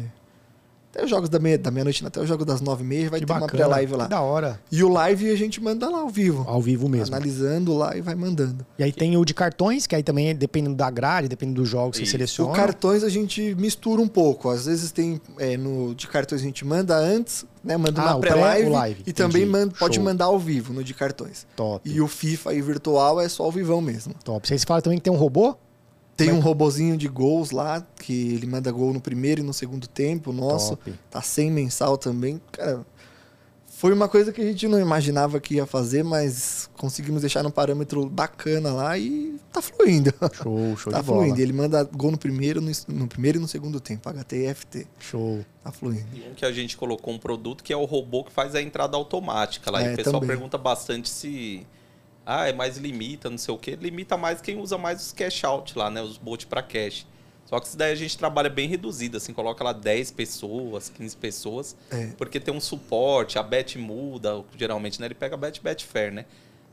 Até os jogos da meia- da meia-noite, até o jogo das nove e meia, vai Que ter uma bacana. pré-live lá. Que da hora. E o live a gente manda lá ao vivo. Ao vivo mesmo. Analisando lá e vai mandando. E aí tem o de cartões, que aí também dependendo da grade, dependendo do jogo que você seleciona. O cartões a gente mistura um pouco. Às vezes tem é, no de cartões a gente manda antes, né? Manda Ah, uma pré- pré-live live, e também entendi. manda, pode mandar ao vivo no de cartões. Top. E o FIFA aí virtual é só ao vivão mesmo. Top. Vocês falam também que tem um robô? Tem um robozinho de gols lá, que ele manda gol no primeiro e no segundo tempo, nosso. Top. Tá sem mensal também. Cara, foi uma coisa que a gente não imaginava que ia fazer, mas conseguimos deixar num parâmetro bacana lá e tá fluindo. Show, show tá de bola. fluindo. Ele manda gol no primeiro, no, no primeiro e no segundo tempo, HT e FT. Show. Tá fluindo. E um que a gente colocou um produto que é o robô que faz a entrada automática lá. e É, o pessoal também. pergunta bastante se. Ah, é mais limita, não sei o quê. Limita mais quem usa mais os cash out lá, né? Os bot para cash. Só que isso daí a gente trabalha bem reduzido, assim, coloca lá 10 pessoas, 15 pessoas, É. porque tem um suporte, a bet muda, geralmente, né? Ele pega bet, bet fair, né?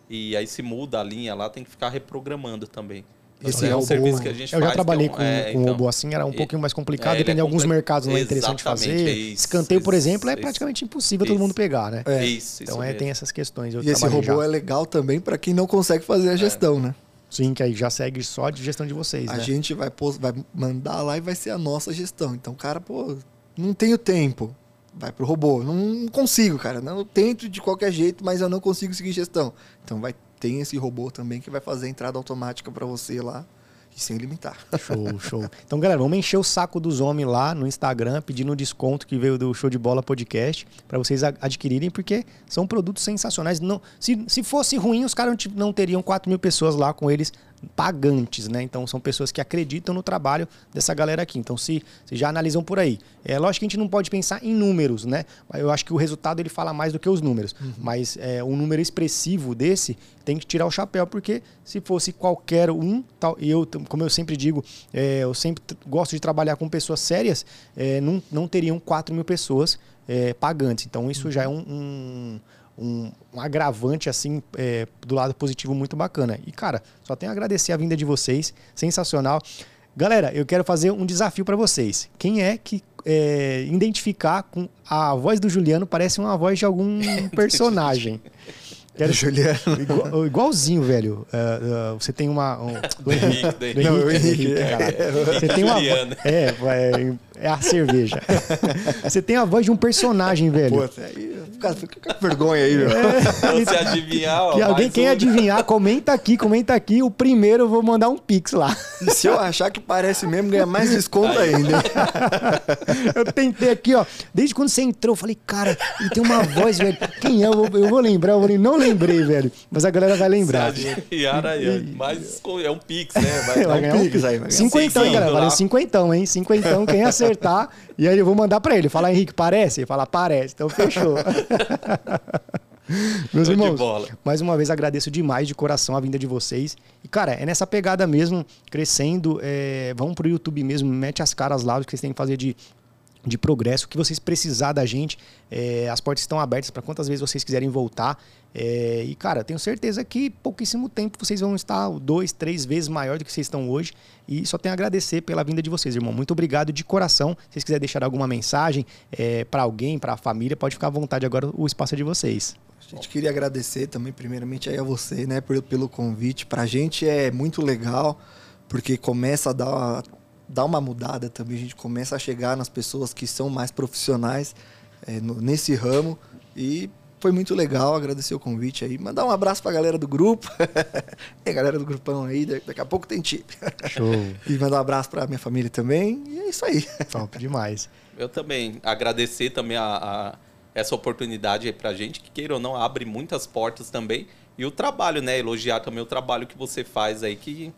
E aí se muda a linha lá, tem que ficar reprogramando também. Esse Então, é um robô- serviço que a gente Eu já faz, trabalhei é um- com, é, com então. robô assim, era um E- pouquinho mais complicado, é, depende de é alguns mercados não é interessante fazer. é isso, Escanteio, por isso, exemplo, é isso. praticamente impossível todo Isso. mundo pegar, né? É. Isso, Então isso é, tem essas questões. Eu E esse robô já. é legal também para quem não consegue fazer a gestão, né? Sim, que aí já segue só de gestão de vocês, A né? gente vai, pôs- vai mandar lá e vai ser a nossa gestão. Então, cara, pô, não tenho tempo. Vai pro robô. Não consigo, cara. Não, eu tento de qualquer jeito, mas eu não consigo seguir gestão. Então vai tem esse robô também que vai fazer a entrada automática para você lá e sem limitar. Show, show. Então, galera, vamos encher o saco dos homens lá no Instagram, pedindo desconto que veio do Show de Bola Podcast, para vocês adquirirem, porque são produtos sensacionais. Não, se, se fosse ruim, os caras não teriam 4 mil pessoas lá com eles pagantes, né? Então, são pessoas que acreditam no trabalho dessa galera aqui. Então, se, se já analisam por aí. É lógico que a gente não pode pensar em números, né? Eu acho que o resultado ele fala mais do que os números. Mas é, um número expressivo desse tem que tirar o chapéu, porque se fosse qualquer um, tal, eu, como eu sempre digo, é, eu sempre gosto de trabalhar com pessoas sérias, é, não, não teriam 4 mil pessoas é, pagantes. Então, isso já é um, um, um- um agravante, assim, é, do lado positivo muito bacana. E, cara, só tenho a agradecer a vinda de vocês. Sensacional. Galera, eu quero fazer um desafio para vocês. Quem é que é, identificar com a voz do Juliano parece uma voz de algum personagem? Quero Juliano. Igual- igualzinho, velho. É, é, você tem uma. Um, do Henrique, do Henrique. Não, Henrique, Henrique, é. Você tem uma. Juliano. É, é, é a cerveja. Você tem a voz de um personagem, velho. Pô, cara, fica com vergonha aí, meu. Se adivinhar, ó, que alguém quem um. adivinhar, comenta aqui, comenta aqui. O primeiro eu vou mandar um pix lá. E se eu achar que parece mesmo, ganha mais desconto ainda. Eu tentei aqui, ó. Desde quando você entrou, eu falei, cara, ele tem uma voz, velho. Quem é? Eu vou, eu vou lembrar. Eu falei, não lembrei, velho. Mas a galera vai Se lembrar. adivinhar, aí, ó, mais é um pix, né? Vai, Vai um ganhar um pix pix. aí. Cinquentão, hein, galera? Valeu cinquentão, hein? Cinquentão, quem acertar. E aí eu vou mandar pra ele. Falar, Henrique, parece? Ele fala, parece. Então fechou. Meus de irmãos, mais uma vez agradeço demais de coração a vinda de vocês. E, cara, é nessa pegada mesmo, crescendo. É, vão pro YouTube mesmo, mete as caras lá, o que vocês têm que fazer de, de progresso. O que vocês precisar da gente, é, as portas estão abertas para quantas vezes vocês quiserem voltar. É, e, cara, tenho certeza que pouquíssimo tempo vocês vão estar dois, três vezes maior do que vocês estão hoje. E só tenho a agradecer pela vinda de vocês, irmão. Muito obrigado de coração. Se vocês quiserem deixar alguma mensagem é, para alguém, para a família, pode ficar à vontade agora, o espaço é de vocês. A gente queria agradecer também, primeiramente, aí a você, né, pelo, pelo convite. Pra gente é muito legal, porque começa a dar, dar uma mudada também. A gente começa a chegar nas pessoas que são mais profissionais é, no- nesse ramo. E foi muito legal, agradecer o convite aí. Mandar um abraço pra galera do grupo. tem galera do grupão aí, da- daqui a pouco tem tip. Show. E mandar um abraço pra minha família também. E é isso aí. Top demais. Eu também agradecer também a, a- essa oportunidade aí pra gente, que queira ou não, abre muitas portas também. E o trabalho, né? Elogiar também o trabalho que você faz aí, que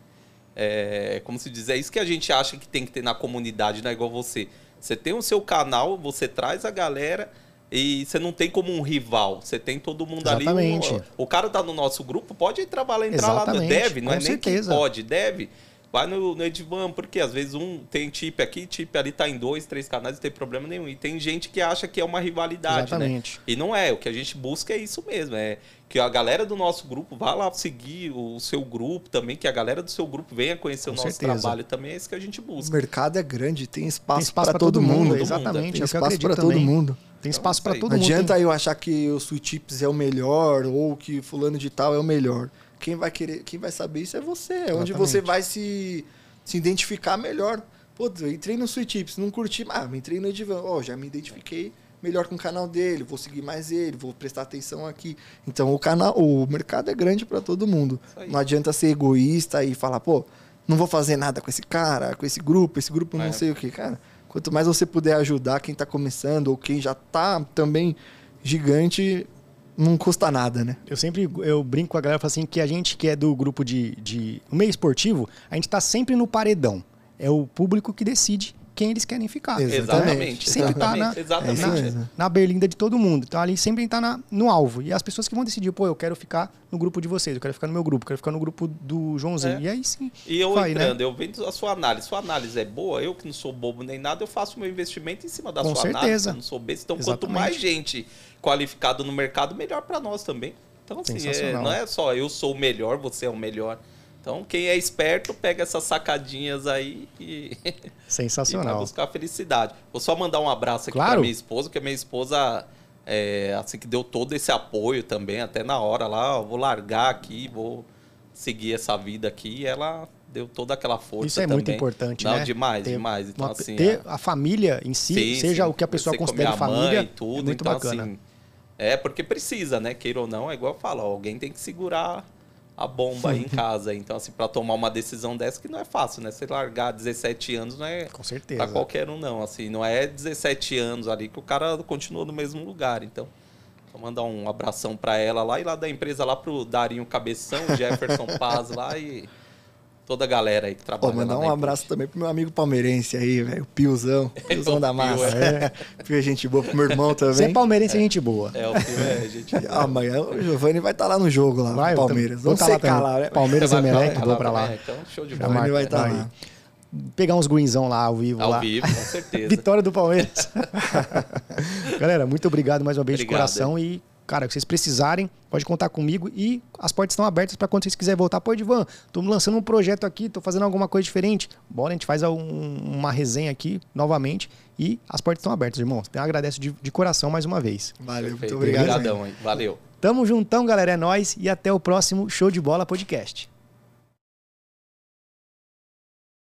é, como se diz, é isso que a gente acha que tem que ter na comunidade, não é igual você. Você tem o seu canal, você traz a galera e você não tem como um rival. Você tem todo mundo Exatamente. ali. O, o cara tá no nosso grupo, pode entrar lá, entrar lá no Exatamente, deve, não com é nem certeza. que pode, deve. Vai no, no Edivan, porque às vezes um tem chip aqui, chip ali tá em dois, três canais, não tem problema nenhum. E tem gente que acha que é uma rivalidade, Exatamente. né? E não é. O que a gente busca é isso mesmo. É que a galera do nosso grupo vá lá seguir o seu grupo também, que a galera do seu grupo venha conhecer Com o nosso certeza. trabalho também. É isso que a gente O busca. mercado é grande, tem espaço, Tem espaço para todo, mundo. Exatamente, Tem é o eu espaço para todo também. mundo. Tem espaço Então, para isso aí. todo Não mundo. adianta eu achar que o Sweet Chips é o melhor ou que fulano de tal é o melhor. Quem vai querer, quem vai saber isso é você. É onde você vai se, se identificar melhor. Pô, eu entrei no Sweet Chips, não curti, ah, entrei no Edivan, ó, já me identifiquei melhor com o canal dele, vou seguir mais ele, vou prestar atenção aqui. Então o canal, o mercado é grande para todo mundo. Não adianta ser egoísta e falar, pô, não vou fazer nada com esse cara, com esse grupo, esse grupo não É. sei o que, cara. Quanto mais você puder ajudar quem tá começando ou quem já tá também gigante, não custa nada, né? Eu sempre eu brinco com a galera falo assim que a gente que é do grupo de, de o meio esportivo, a gente tá sempre no paredão. É o público que decide quem eles querem ficar. Exatamente. Sempre tá na, exatamente. É na berlinda de todo mundo. Então ali sempre tá na, no alvo. E as pessoas que vão decidir, pô, eu quero ficar no grupo de vocês, eu quero ficar no meu grupo, eu quero ficar no grupo do Joãozinho. É. E aí sim. E eu vai, né? entrando, eu vendo a sua análise. Sua análise é boa, eu que não sou bobo nem nada, eu faço meu investimento em cima da Com sua análise. certeza. Eu não sou besta. Então, quanto Exatamente. mais gente qualificada no mercado, melhor para nós também. Então, assim, é, não é só eu sou o melhor, você é o melhor. Então, quem é esperto, pega essas sacadinhas aí e, e Sensacional. buscar felicidade. Vou só mandar um abraço aqui Claro. pra minha esposa, que a minha esposa, é, assim, que deu todo esse apoio também, até na hora lá, ó, vou largar aqui, vou seguir essa vida aqui, e ela deu toda aquela força Isso é também. muito importante, Não, né? demais, Ter demais. Então, uma- assim, ter a- a família em si, sim, seja sim, o que a pessoa você considera mãe família, e tudo, é muito então, bacana. assim, é, porque precisa, né? Queira ou não, é igual eu falo, ó, alguém tem que segurar a bomba aí em casa. Então, assim, pra tomar uma decisão dessa, que não é fácil, né? Você largar 17 anos não é Com certeza. pra qualquer um, não. Assim, não é 17 anos ali que o cara continua no mesmo lugar. Então, vou mandar um abração pra ela lá e lá da empresa lá pro Darinho Cabeção, Jefferson Paz lá e toda a galera aí que trabalha Pô, mandar um na abraço também pro meu amigo palmeirense aí, velho. O Piozão. Piozão O da Pio, massa. é. Pio é gente boa pro meu irmão Você é também. palmeirense, é gente boa. É, o filme é, gente. Amanhã o Giovanni vai estar lá no jogo lá, Vai, no Palmeiras. vou Vamos tá lá secar também. lá, né? Palmeiras e lá vou pra lá. Então, show de bola. Giovanni vai estar vai. lá. Pegar uns greenzão lá ao vivo. Ao lá. vivo, com certeza. Vitória do Palmeiras. Galera, muito obrigado mais uma vez de Obrigado, coração. E, cara, que vocês precisarem, pode contar comigo. E as portas estão abertas para quando vocês quiserem voltar. Pô, Edvan, tô lançando um projeto aqui, tô fazendo alguma coisa diferente. Bora, a gente faz um- uma resenha aqui novamente. E as portas estão abertas, irmãos. Eu agradeço de, de coração mais uma vez. Valeu, Perfeito. muito obrigado. Obrigadão aí. Valeu. Tamo juntão, galera. É nóis. E até o próximo Show de Bola Podcast.